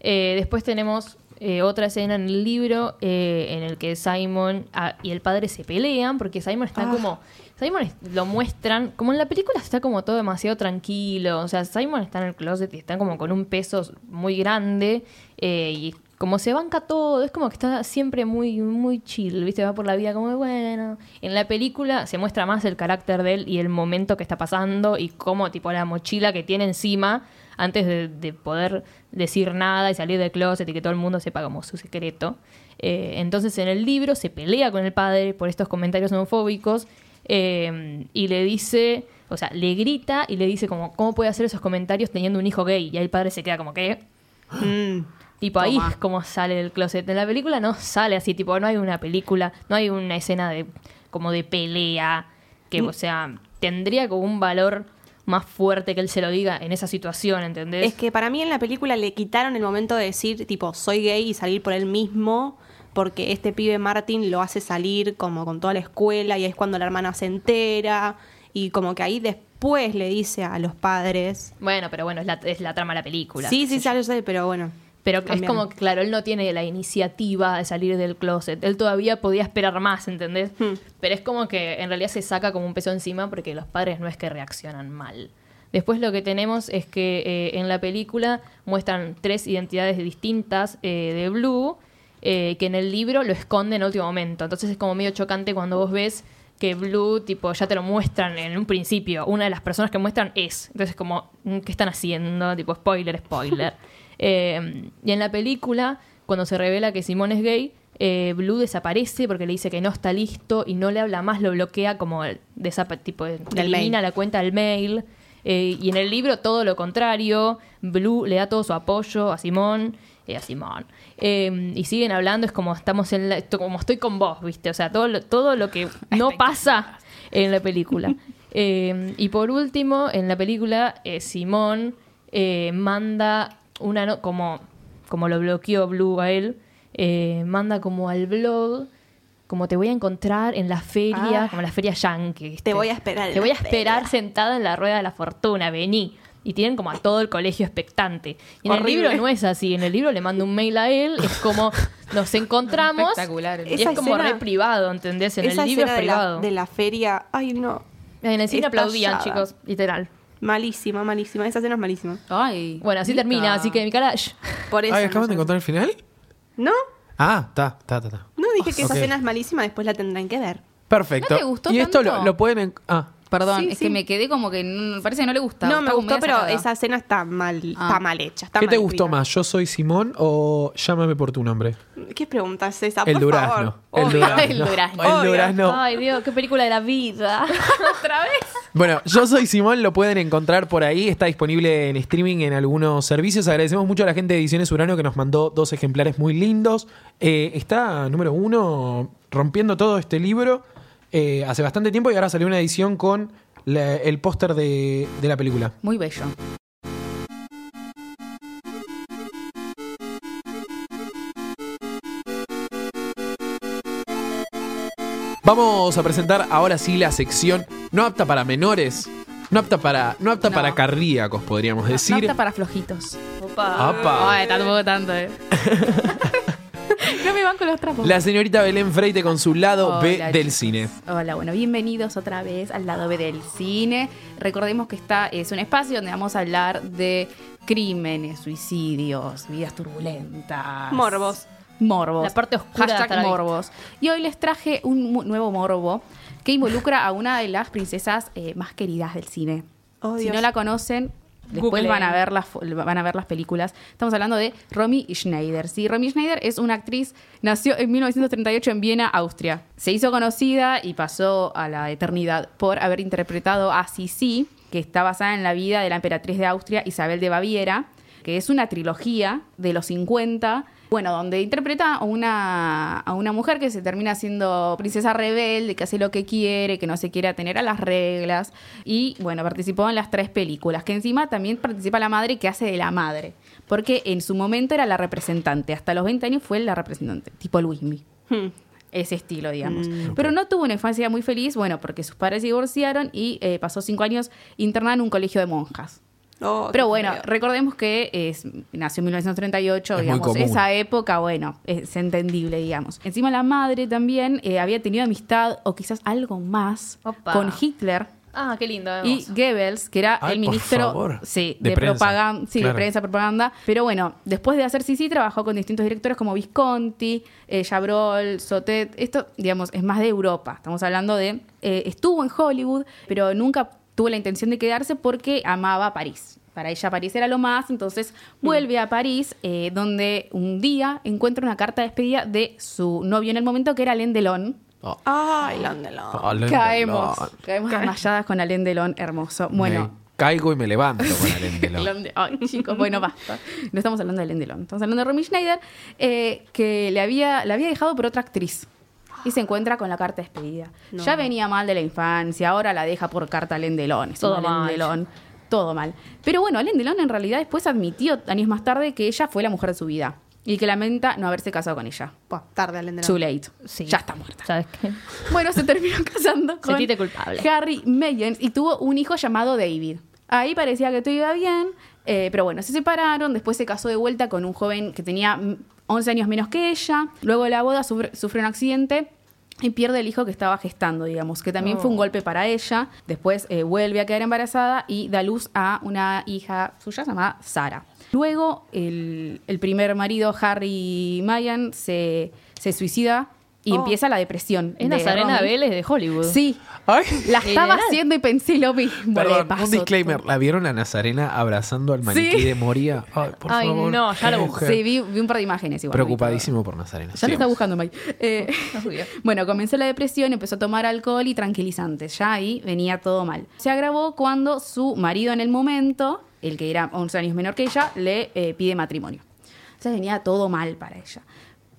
B: Eh, después tenemos eh, otra escena en el libro eh, en el que Simon ah, y el padre se pelean porque Simon está
F: Ah.
B: como... Simon es- lo muestran, como en la película está como todo demasiado tranquilo, o sea, Simon está en el closet y está como con un peso muy grande eh, y como se banca todo, es como que está siempre muy, muy chill, ¿viste? Va por la vida como bueno. En la película se muestra más el carácter de él y el momento que está pasando y cómo, tipo, la mochila que tiene encima antes de, de poder decir nada y salir del closet y que todo el mundo sepa como su secreto. Eh, entonces en el libro se pelea con el padre por estos comentarios homofóbicos eh, y le dice, o sea, le grita y le dice como, ¿cómo puede hacer esos comentarios teniendo un hijo gay? Y ahí el padre se queda como, ¿qué?
F: Mm.
B: Tipo, ahí es como sale del closet. En la película no sale así, tipo, no hay una película, no hay una escena de como de pelea, que, o sea, tendría como un valor más fuerte que él se lo diga en esa situación, ¿entendés?
F: Es que para mí en la película le quitaron el momento de decir, tipo, soy gay y salir por él mismo, porque este pibe Martin lo hace salir como con toda la escuela y es cuando la hermana se entera y como que ahí después le dice a los padres.
B: Bueno, pero bueno, es la, es la trama de la película.
F: sí, sí, ya lo sé, pero bueno.
B: Pero es como que, claro, él no tiene la iniciativa de salir del closet. Él todavía podía esperar más, ¿entendés?
F: Hmm.
B: Pero es como que en realidad se saca como un peso encima porque los padres no es que reaccionan mal. Después lo que tenemos es que eh, en la película muestran tres identidades distintas eh, de Blue eh, que en el libro lo esconden en último momento. Entonces es como medio chocante cuando vos ves que Blue, tipo, ya te lo muestran en un principio. Una de las personas que muestran es. Entonces, como, mm, ¿qué están haciendo? Tipo, spoiler, spoiler. Eh, y en la película, cuando se revela que Simón es gay, eh, Blue desaparece porque le dice que no está listo y no le habla más, lo bloquea como el- desapa- tipo, elimina la cuenta del mail. Eh, y en el libro todo lo contrario. Blue le da todo su apoyo a Simón. eh, a Simón. Eh, y siguen hablando, es como estamos en la- como estoy con vos, ¿viste? O sea, todo lo, todo lo que no pasa en la película. Eh, y por último, en la película, eh, Simón manda una no- como, como lo bloqueó Blue a él, eh, manda como al blog, como te voy a encontrar en la feria,
F: Ah.
B: como la feria yankee. ¿viste?
F: Te voy a esperar
B: Te voy a esperar
F: feria.
B: sentada en la rueda de la fortuna, vení. Y tienen como a todo el colegio expectante. Y en
F: Horrible.
B: el libro no es así. En el libro le mando un mail a él, es como nos encontramos.
C: Espectacular.
B: Y es
F: Esa
B: como
F: escena-
B: re privado, ¿entendés? En
F: Esa
B: el libro es
F: escena de la,
B: privado.
F: de la feria, ay no,
B: En el cine aplaudían, chicos, literal.
F: Malísima, malísima. Esa escena es malísima.
C: Ay,
B: Bueno, así
C: Mica.
B: termina, así que mi cara. shh.
F: Por eso.
E: Ay,
F: no
E: ¿acaban de
F: sé.
E: encontrar el final?
F: ¿No?
E: Ah, está, está, está.
F: No dije que esa
E: Ok.
F: escena es malísima, después la tendrán que ver.
E: Perfecto.
C: ¿No te gustó
E: y esto lo, lo pueden... en- Ah,
C: Perdón,
F: Sí,
C: es
F: sí.
C: que me quedé como que no- parece que no le gusta.
F: no, me gustó, pero
C: sacada.
F: esa escena está mal,
C: Ah.
F: está mal hecha. Está
E: ¿Qué te gustó
F: escrita.
E: más? ¿Yo soy Simón o llámame por tu nombre?
F: ¿Qué pregunta es esa?
E: El
F: Por
E: durazno.
F: favor.
E: El
F: Obvio.
E: durazno.
C: El durazno.
E: El
F: Obvio.
E: durazno.
B: Ay, Dios, qué película de la vida.
C: otra vez.
E: Bueno, yo soy Simón, lo pueden encontrar por ahí, está disponible en streaming en algunos servicios. Agradecemos mucho a la gente de Ediciones Urano que nos mandó dos ejemplares muy lindos. Eh, está número uno rompiendo todo este libro eh, hace bastante tiempo y ahora salió una edición con la- el póster de, de la película.
C: Muy bello.
E: Vamos a presentar ahora sí la sección no apta para menores, no apta para, no apta
C: No.
E: para cardíacos, podríamos
C: No
E: decir.
C: apta para flojitos.
B: Opa.
E: Apa.
C: Ay, tampoco tanto, eh. no me van con los trapos.
E: La señorita Belén Freite con su lado B del
C: chicos.
E: cine.
C: Hola, bueno, bienvenidos otra vez al lado B del cine. Recordemos que esta es un espacio donde vamos a hablar de crímenes, suicidios, vidas turbulentas.
F: Morbos.
C: Morbos.
B: La parte oscura de
C: Hashtag
B: ahí.
C: morbos. Y hoy les traje un nuevo morbo que involucra a una de las princesas eh, más queridas del cine.
F: Oh,
C: si
F: Dios.
C: no la conocen, después van a, ver las, van a ver las películas. Estamos hablando de Romy Schneider. Sí, Romy Schneider es una actriz, nació en 1938 en Viena, Austria. Se hizo conocida y pasó a la eternidad por haber interpretado a Sisi, que está basada en la vida de la emperatriz de Austria, Isabel de Baviera, que es una trilogía de los 50, bueno, donde interpreta a una, a una mujer que se termina siendo princesa rebelde, que hace lo que quiere, que no se quiere atener a las reglas. Y bueno, participó en las tres películas, que encima también participa la madre que hace de la madre, porque en su momento era la representante, hasta los 20 años fue la representante, tipo Luismi
F: Hmm.
C: ese estilo, digamos.
E: Mm,
C: Pero no tuvo una infancia muy feliz, bueno, porque sus padres se divorciaron y eh, pasó cinco años internada en un colegio de monjas.
F: Oh,
C: Pero bueno,
F: feo.
C: recordemos que es, nació en 1938,
E: Es
C: digamos, esa época, bueno, es entendible, digamos. Encima la madre también eh, había tenido amistad o quizás algo más
B: Opa.
C: con Hitler
B: Ah, qué lindo.
C: y. Goebbels, que era
E: Ay,
C: el
E: por
C: ministro
E: favor.
C: sí,
E: De
C: propaganda, sí,
E: claro.
C: de prensa, propaganda. Pero bueno, después de hacer Sisi, trabajó con distintos directores como Visconti, eh, Chabrol, Sotet. Esto, digamos, es más de Europa. Estamos hablando de. eh, estuvo en Hollywood, pero nunca tuvo la intención de quedarse porque amaba París. Para ella París era lo más, entonces vuelve a París, eh, donde un día encuentra una carta de despedida de su novio en el momento, que era Alain Delon,
E: Oh.
F: Ay, Landelón.
E: Oh, Alain
C: Caemos,
E: Delon.
C: caemos desmayadas con Alain Delon, hermoso. Bueno,
E: Me caigo y me levanto con Alain Delon.
C: Alain de- Ay, chicos, bueno, basta. No estamos hablando de Alain Delon. Estamos hablando de Romy Schneider, eh, que le había, le había dejado por otra actriz. Y se encuentra con la carta de despedida. Ya venía mal de la infancia, ahora la deja por carta Alain Delon. Es
B: Todo
C: Alain
B: mal.
C: Todo mal. Pero bueno, Alain Delon en realidad después admitió, años más tarde, que ella fue la mujer de su vida. Y que lamenta no haberse casado con ella.
F: Tarde, Landelón.
C: Too late.
B: Sí.
C: Ya está muerta.
B: ¿Sabes qué?
C: Bueno, se terminó casando con
B: culpable.
C: Harry Mayens y tuvo un hijo llamado David. Ahí parecía que todo iba bien, eh, pero bueno, se separaron, después se casó de vuelta con un joven que tenía 11 años menos que ella, luego de la boda sufre, sufre un accidente y pierde el hijo que estaba gestando, digamos, que también fue un golpe para ella, después eh, vuelve a quedar embarazada y da luz a una hija suya llamada Sara. Luego el, el primer marido, Harry Mayan, se, se suicida y
F: Oh.
C: empieza la depresión.
B: Es
C: de
B: Nazarena
C: Romy.
B: Vélez de Hollywood.
C: Sí,
E: Ay.
C: la estaba haciendo y pensé lo mismo.
E: Perdón, un disclaimer.
C: todo.
E: ¿La vieron a Nazarena abrazando al maniquí
C: Sí.
E: de Moria? Ay, por
B: Ay,
E: favor.
B: no, ya lo
E: Qué
B: busqué.
C: Sí, vi, vi un par de imágenes igual.
E: Preocupadísimo por Nazarena.
C: Ya lo está buscando Mike. Eh, bueno, comenzó la depresión, empezó a tomar alcohol y tranquilizantes. Ya ahí venía todo mal. Se agravó cuando su marido en el momento, el que era 11 años menor que ella, le eh, pide matrimonio. Entonces venía todo mal para ella.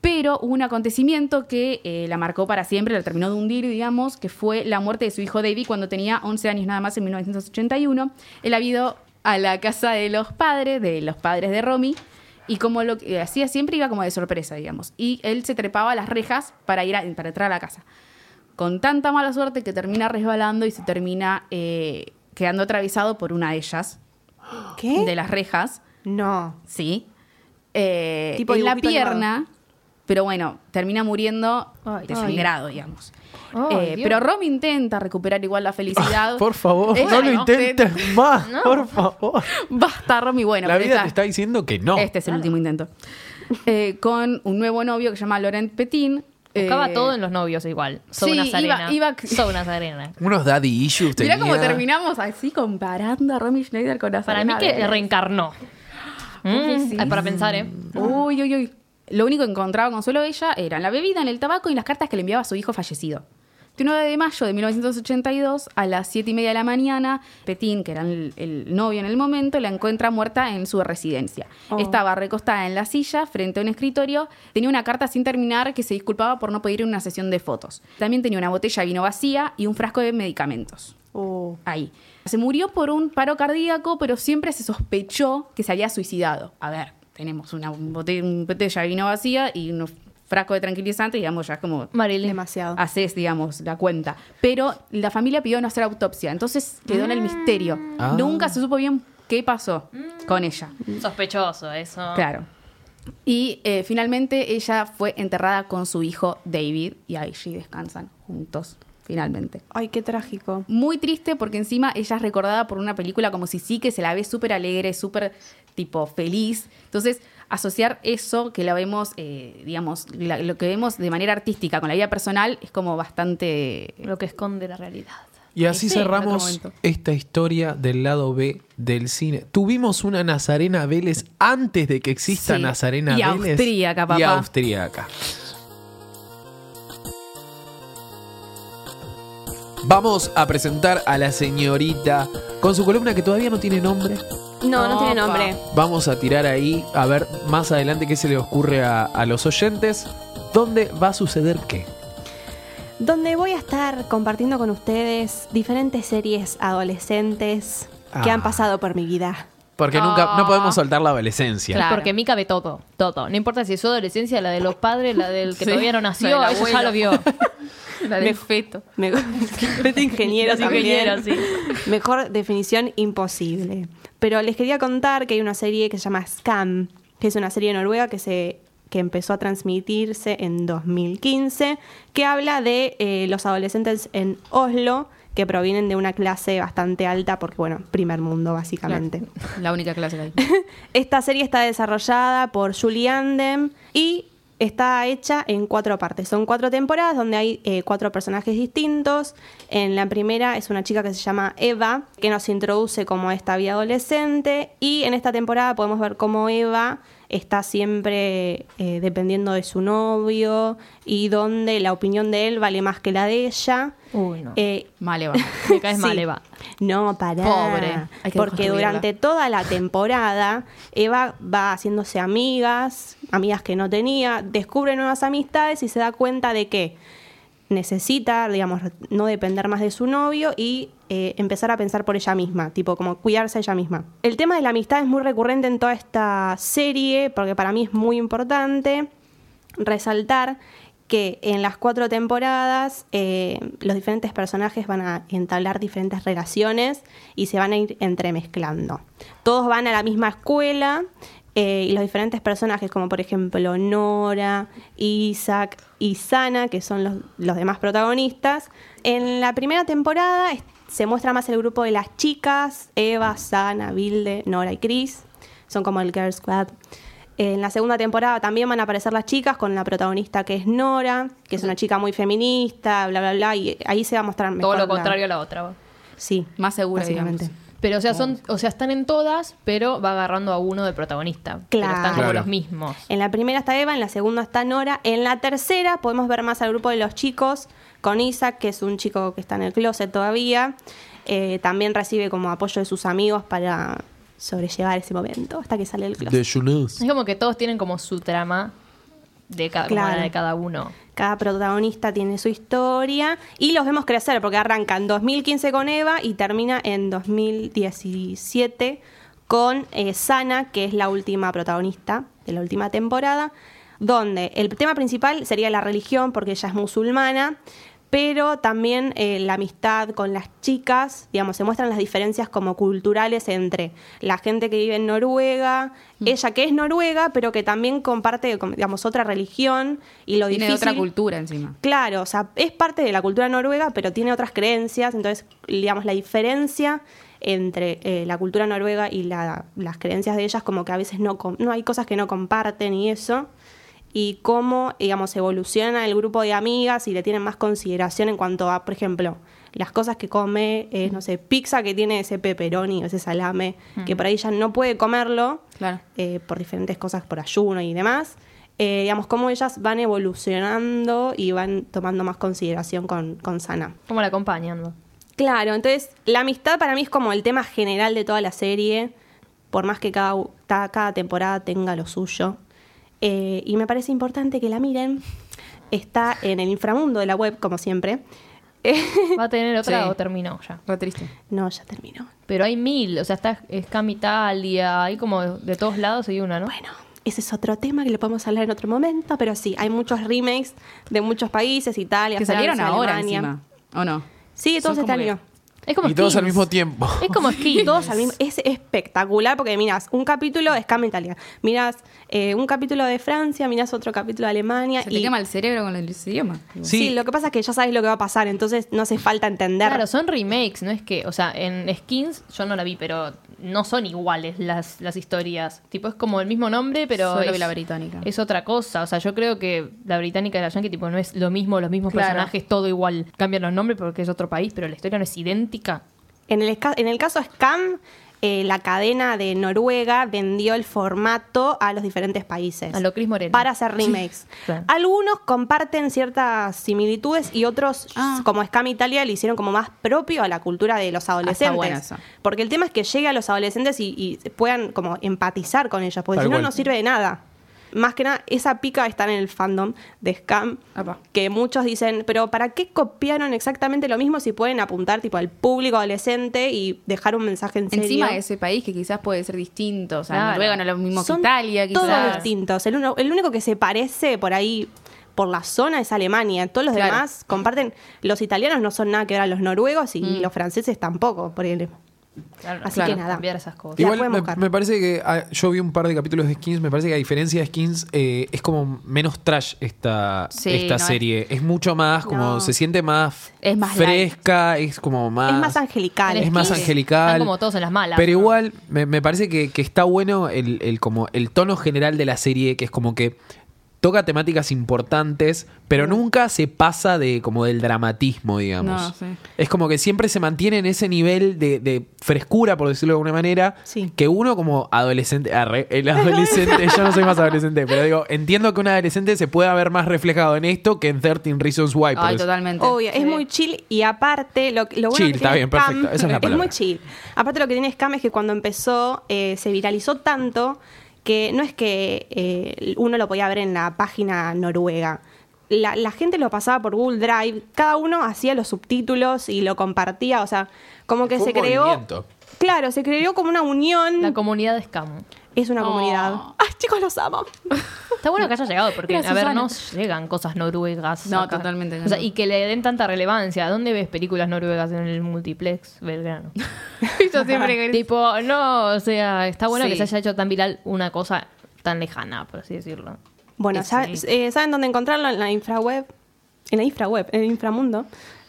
C: Pero hubo un acontecimiento que eh, la marcó para siempre, la terminó de hundir, digamos, que fue la muerte de su hijo David cuando tenía 11 años nada más en 1981. Él había ido a la casa de los padres, de los padres de Romy, y como lo que hacía siempre iba como de sorpresa, digamos. Y él se trepaba a las rejas para ir a- para entrar a la casa. Con tanta mala suerte que termina resbalando y se termina eh, quedando atravesado por una de ellas,
F: ¿Qué?
C: de las rejas,
F: No.
C: sí. Eh,
F: Tipo
C: en la pierna, pero bueno, termina muriendo
B: Ay,
C: desangrado, digamos.
B: Ay,
C: Eh,
B: Dios.
C: pero Romy intenta recuperar igual la felicidad.
E: Por favor, no lo
C: no.
E: intentes más, por favor.
C: Basta, Romy. Bueno,
E: la
C: pero
E: vida
C: esta-
E: te está diciendo que no.
C: Este es el último intento. Eh, con un nuevo novio que se llama Laurent Petin.
B: Buscaba
C: Eh,
B: todo en los novios igual. Soy
C: sí,
B: una Nazarena.
C: iba- iba-
B: Soy una Nazarena.
E: Unos daddy issues
C: Mirá
E: tenía.
C: cómo terminamos así comparando a Romy Schneider con la
B: Para mí que reencarnó. Mm, para pensar, ¿eh?
C: Uy, uy, uy. Lo único que encontraba consuelo ella era en la bebida, en el tabaco y las cartas que le enviaba a su hijo fallecido. El 9 de mayo de 1982, a las 7 y media de la mañana, Petín, que era el, el novio en el momento, la encuentra muerta en su residencia.
F: Oh.
C: Estaba recostada en la silla, frente a un escritorio. Tenía una carta sin terminar que se disculpaba por no poder ir a una sesión de fotos. También tenía una botella de vino vacía y un frasco de medicamentos
F: Uh,
C: ahí. Se murió por un paro cardíaco, pero siempre se sospechó que se había suicidado. A ver, tenemos una botella, una botella de vino vacía y un frasco de tranquilizante, digamos, ya es como
B: Marilyn.
F: demasiado.
C: haces, digamos, la cuenta. Pero la familia pidió no hacer autopsia, entonces quedó en el misterio.
E: Ah.
C: Nunca se supo bien qué pasó con ella.
B: Sospechoso eso.
C: Claro. Y eh, finalmente ella fue enterrada con su hijo David y allí descansan juntos, finalmente.
F: Ay, qué trágico.
C: Muy triste porque encima ella es recordada por una película como si sí que se la ve súper alegre, súper tipo feliz. Entonces, asociar eso que la vemos, eh, digamos, la- lo que vemos de manera artística con la vida personal es como bastante...
B: Lo que esconde la realidad.
E: Y así
C: Sí,
E: cerramos esta historia del lado B del cine. Tuvimos una Nazarena Vélez antes de que exista
C: Sí.
E: Nazarena
C: Y
E: Vélez.
C: austríaca,
E: Y austríaca. Vamos a presentar a la señorita con su columna que todavía no tiene nombre.
F: No, no tiene nombre.
E: Vamos a tirar ahí a ver más adelante qué se le ocurre a, a los oyentes. ¿Dónde va a suceder qué?
F: Donde voy a estar compartiendo con ustedes diferentes series adolescentes que
E: Ah.
F: han pasado por mi vida.
E: Porque nunca no podemos soltar la adolescencia.
C: Claro.
B: Porque Mika ve todo, todo. No importa si es su adolescencia, la de los padres, la del que
C: Sí.
B: todavía no nació, ella ya lo vio.
C: La del feto.
F: Me... Vete ingeniero
B: sí.
F: Mejor definición imposible. Pero les quería contar que hay una serie que se llama Scam, que es una serie noruega que se que empezó a transmitirse en 2015, que habla de eh, los adolescentes en Oslo que provienen de una clase bastante alta, porque bueno, primer mundo básicamente.
C: La única clase que hay.
F: Esta serie está desarrollada por Julie Andem y está hecha en cuatro partes. Son cuatro temporadas donde hay eh, cuatro personajes distintos. En la primera es una chica que se llama Eva, que nos introduce como esta vida adolescente. Y en esta temporada podemos ver cómo Eva está siempre eh, dependiendo de su novio y donde la opinión de él vale más que la de ella.
B: Uy, no.
F: Eh,
C: Mal, Eva.
B: Me caes
F: Sí.
B: mal, Eva.
F: No, para.
C: Pobre. Hay que
F: Porque durante toda la temporada, Eva va haciéndose amigas, amigas que no tenía, descubre nuevas amistades y se da cuenta de que necesita, digamos, no depender más de su novio y eh, empezar a pensar por ella misma, tipo como cuidarse ella misma. El tema de la amistad es muy recurrente en toda esta serie, porque para mí es muy importante resaltar que en las cuatro temporadas eh, los diferentes personajes van a entablar diferentes relaciones y se van a ir entremezclando. Todos van a la misma escuela eh, y los diferentes personajes, como por ejemplo Nora, Isaac y Sana, que son los, los demás protagonistas, en la primera temporada se muestra más el grupo de las chicas, Eva, Sana, Vilde, Nora y Chris. Son como el Girl Squad. En la segunda temporada también van a aparecer las chicas con la protagonista que es Nora, que es una chica muy feminista, bla, bla, bla, y ahí se va a mostrar mejor.
B: Todo lo
F: la-
B: contrario a la otra. va.
F: Sí,
C: Más segura,
F: básicamente.
C: digamos.
B: Pero, o sea, son, o sea, están en todas, pero va agarrando a uno de protagonista. Pero
F: Claro.
B: están como
E: Claro.
B: los mismos.
F: En la primera está Eva, en la segunda está Nora. En la tercera podemos ver más al grupo de los chicos, con Isaac, que es un chico que está en el closet todavía. Eh, también recibe como apoyo de sus amigos para sobrellevar ese momento hasta que sale del closet.
B: Es como que todos tienen como su trama de cada,
F: Claro.
B: la de cada uno.
F: Cada protagonista tiene su historia y los vemos crecer porque arranca en 2015 con Eva y termina en 2017 con eh, Sana, que es la última protagonista de la última temporada, donde el tema principal sería la religión porque ella es musulmana, pero también eh, la amistad con las chicas, digamos, se muestran las diferencias como culturales entre la gente que vive en Noruega,
C: Mm.
F: ella que es noruega, pero que también comparte, digamos, otra religión y lo
C: Tiene
F: difícil.
C: otra cultura encima.
F: Claro, o sea, es parte de la cultura noruega, pero tiene otras creencias. Entonces, digamos, la diferencia entre eh, la cultura noruega y la- las creencias de ellas, como que a veces no, no hay cosas que no comparten y eso. Y cómo, digamos, evoluciona el grupo de amigas y le tienen más consideración en cuanto a, por ejemplo, las cosas que come, no sé, pizza que tiene ese pepperoni o ese salame, que por ahí ella no puede comerlo
C: Claro.
F: eh, por diferentes cosas, por ayuno y demás. Eh, digamos, cómo ellas van evolucionando y van tomando más consideración con, con Sana.
B: Como la acompañan.
F: Claro, entonces la amistad para mí es como el tema general de toda la serie, por más que cada, cada temporada tenga lo suyo. Eh, y me parece importante que la miren. Está en el inframundo de la web, como siempre.
B: ¿Va a tener otra
C: Sí.
B: o terminó ya?
C: Re triste.
F: no, ya terminó.
B: Pero hay mil, o sea, está Scam Italia, hay como de todos lados hay una, ¿no?
F: Bueno, ese es otro tema que lo podemos hablar en otro momento, pero sí, hay muchos remakes de muchos países, Italia,
C: Que salieron
F: Francia,
C: ahora
F: Alemania.
C: encima. ¿O no?
F: Sí, todos este año.
B: Es como
E: Y todos al mismo tiempo.
B: Es como Skins.
F: Todos al mismo- Es espectacular porque miras un capítulo de Scam Italia, miras eh, un capítulo de Francia, miras otro capítulo de Alemania.
C: Se te
F: y,
C: quema el cerebro con el idioma.
F: sí.
E: Sí.
F: lo que pasa es que ya sabes lo que va a pasar, entonces no hace falta entender.
B: Claro, son remakes, no es que, o sea, en Skins yo no la vi, pero no son iguales las, las historias. Tipo, es como el mismo nombre, pero
C: Solo
B: es,
C: la británica.
B: es otra cosa. O sea, yo creo que la británica y la yankee, tipo, no es lo mismo, los mismos
C: Claro.
B: personajes, todo igual. Cambian los nombres porque es otro país, pero la historia no es idéntica.
F: En el, en el caso Scam, eh, la cadena de Noruega vendió el formato a los diferentes países.
B: A lo Cris Morena.
F: Para hacer remakes.
B: Claro.
F: Algunos comparten ciertas similitudes y otros,
C: Ah.
F: como Scam Italia, le hicieron como más propio a la cultura de los adolescentes.
C: buena esa.
F: Porque el tema es que llegue a los adolescentes y, y puedan como empatizar con ellos, porque
E: Tal
F: si no,
E: cual.
F: no sirve de nada. Más que nada, esa pica está en el fandom de Scam,
C: Apa.
F: que muchos dicen, pero ¿para qué copiaron exactamente lo mismo si pueden apuntar tipo al público adolescente y dejar un mensaje en serio?
C: Encima de ese país que quizás puede ser distinto. O sea,
B: Claro.
C: Noruega no es lo mismo
F: Son
C: que Italia, quizás.
F: Todos distintos. El, uno- el único que se parece por ahí, por la zona, es Alemania. Todos los
C: Claro.
F: demás comparten. Los italianos no son nada que ver a los noruegos y
C: Mm.
F: los franceses tampoco, por ejemplo.
B: Claro,
F: Así
C: Claro.
F: que nada.
B: Cambiar esas cosas.
E: Igual me, parece que ah, yo vi un par de capítulos de Skins, me parece que a diferencia de Skins eh, es como menos trash esta,
C: Sí,
E: esta
C: no
E: serie. Es, mucho más, como
F: No.
E: se siente más,
C: Es más
E: fresca, es como más...
F: es más angelical.
E: Es más angelical.
B: Están como todos en las malas.
E: Pero
B: ¿no?
E: igual, me, me parece que, que está bueno el, el como el tono general de la serie, que es como que toca temáticas importantes, pero nunca se pasa de como del dramatismo, digamos.
C: No, sí.
E: Es como que siempre se mantiene en ese nivel de, de frescura, por decirlo de alguna manera,
F: Sí.
E: que uno como adolescente, arre, el adolescente, yo no soy más adolescente, pero digo, entiendo que un adolescente se pueda ver más reflejado en esto que en 13 Reasons Why.
C: Ay, totalmente.
F: Obvio, es muy chill y aparte lo, lo bueno
E: Chill,
F: que
E: está bien,
F: Scam-
E: perfecto, esa es la palabra.
F: muy chill. Aparte lo que tiene Scam es que cuando empezó eh, se viralizó tanto que no es que eh, uno lo podía ver en la página noruega. La, la gente lo pasaba por Google Drive, cada uno hacía los subtítulos y lo compartía, o sea, como que
E: Fue
F: se
E: un
F: creó...
E: movimiento.
F: Claro, se creó como una unión.
B: La comunidad de Scam.
F: Es una
C: Oh.
F: comunidad. ¡Ay, chicos, los amo!
B: Está bueno que haya llegado, porque,
C: Mira,
B: a ver,
C: Susana.
B: no llegan cosas noruegas.
C: No,
B: acá.
C: totalmente
B: O sea,
C: no.
B: y que le den tanta relevancia. ¿Dónde ves películas noruegas en el multiplex Belgrano?
C: Yo siempre
B: tipo, no, o sea, está bueno
C: Sí.
B: que se haya hecho tan viral una cosa tan lejana, por así decirlo.
F: Bueno,
B: Sí.
F: ¿sabe- eh, ¿saben dónde encontrarlo? En la infraweb. En la infraweb, en el inframundo.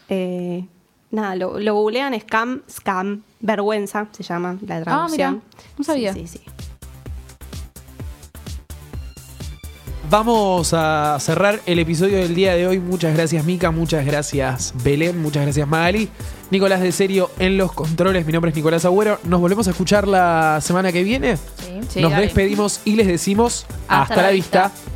F: Eh, nada, lo, lo googlean, scam, scam, vergüenza se llama la traducción.
C: Ah, mira, no sabía.
F: Sí, sí, sí.
E: Vamos a cerrar el episodio del día de hoy. Muchas gracias, Mica. Muchas gracias, Belén. Muchas gracias, Magali. Nicolás de Serio en los controles. Mi nombre es Nicolás Agüero. Nos volvemos a escuchar la semana que viene.
B: Sí.
C: Sí,
E: Nos despedimos y les decimos hasta,
C: Hasta
E: la
C: la
E: vista.
C: vista.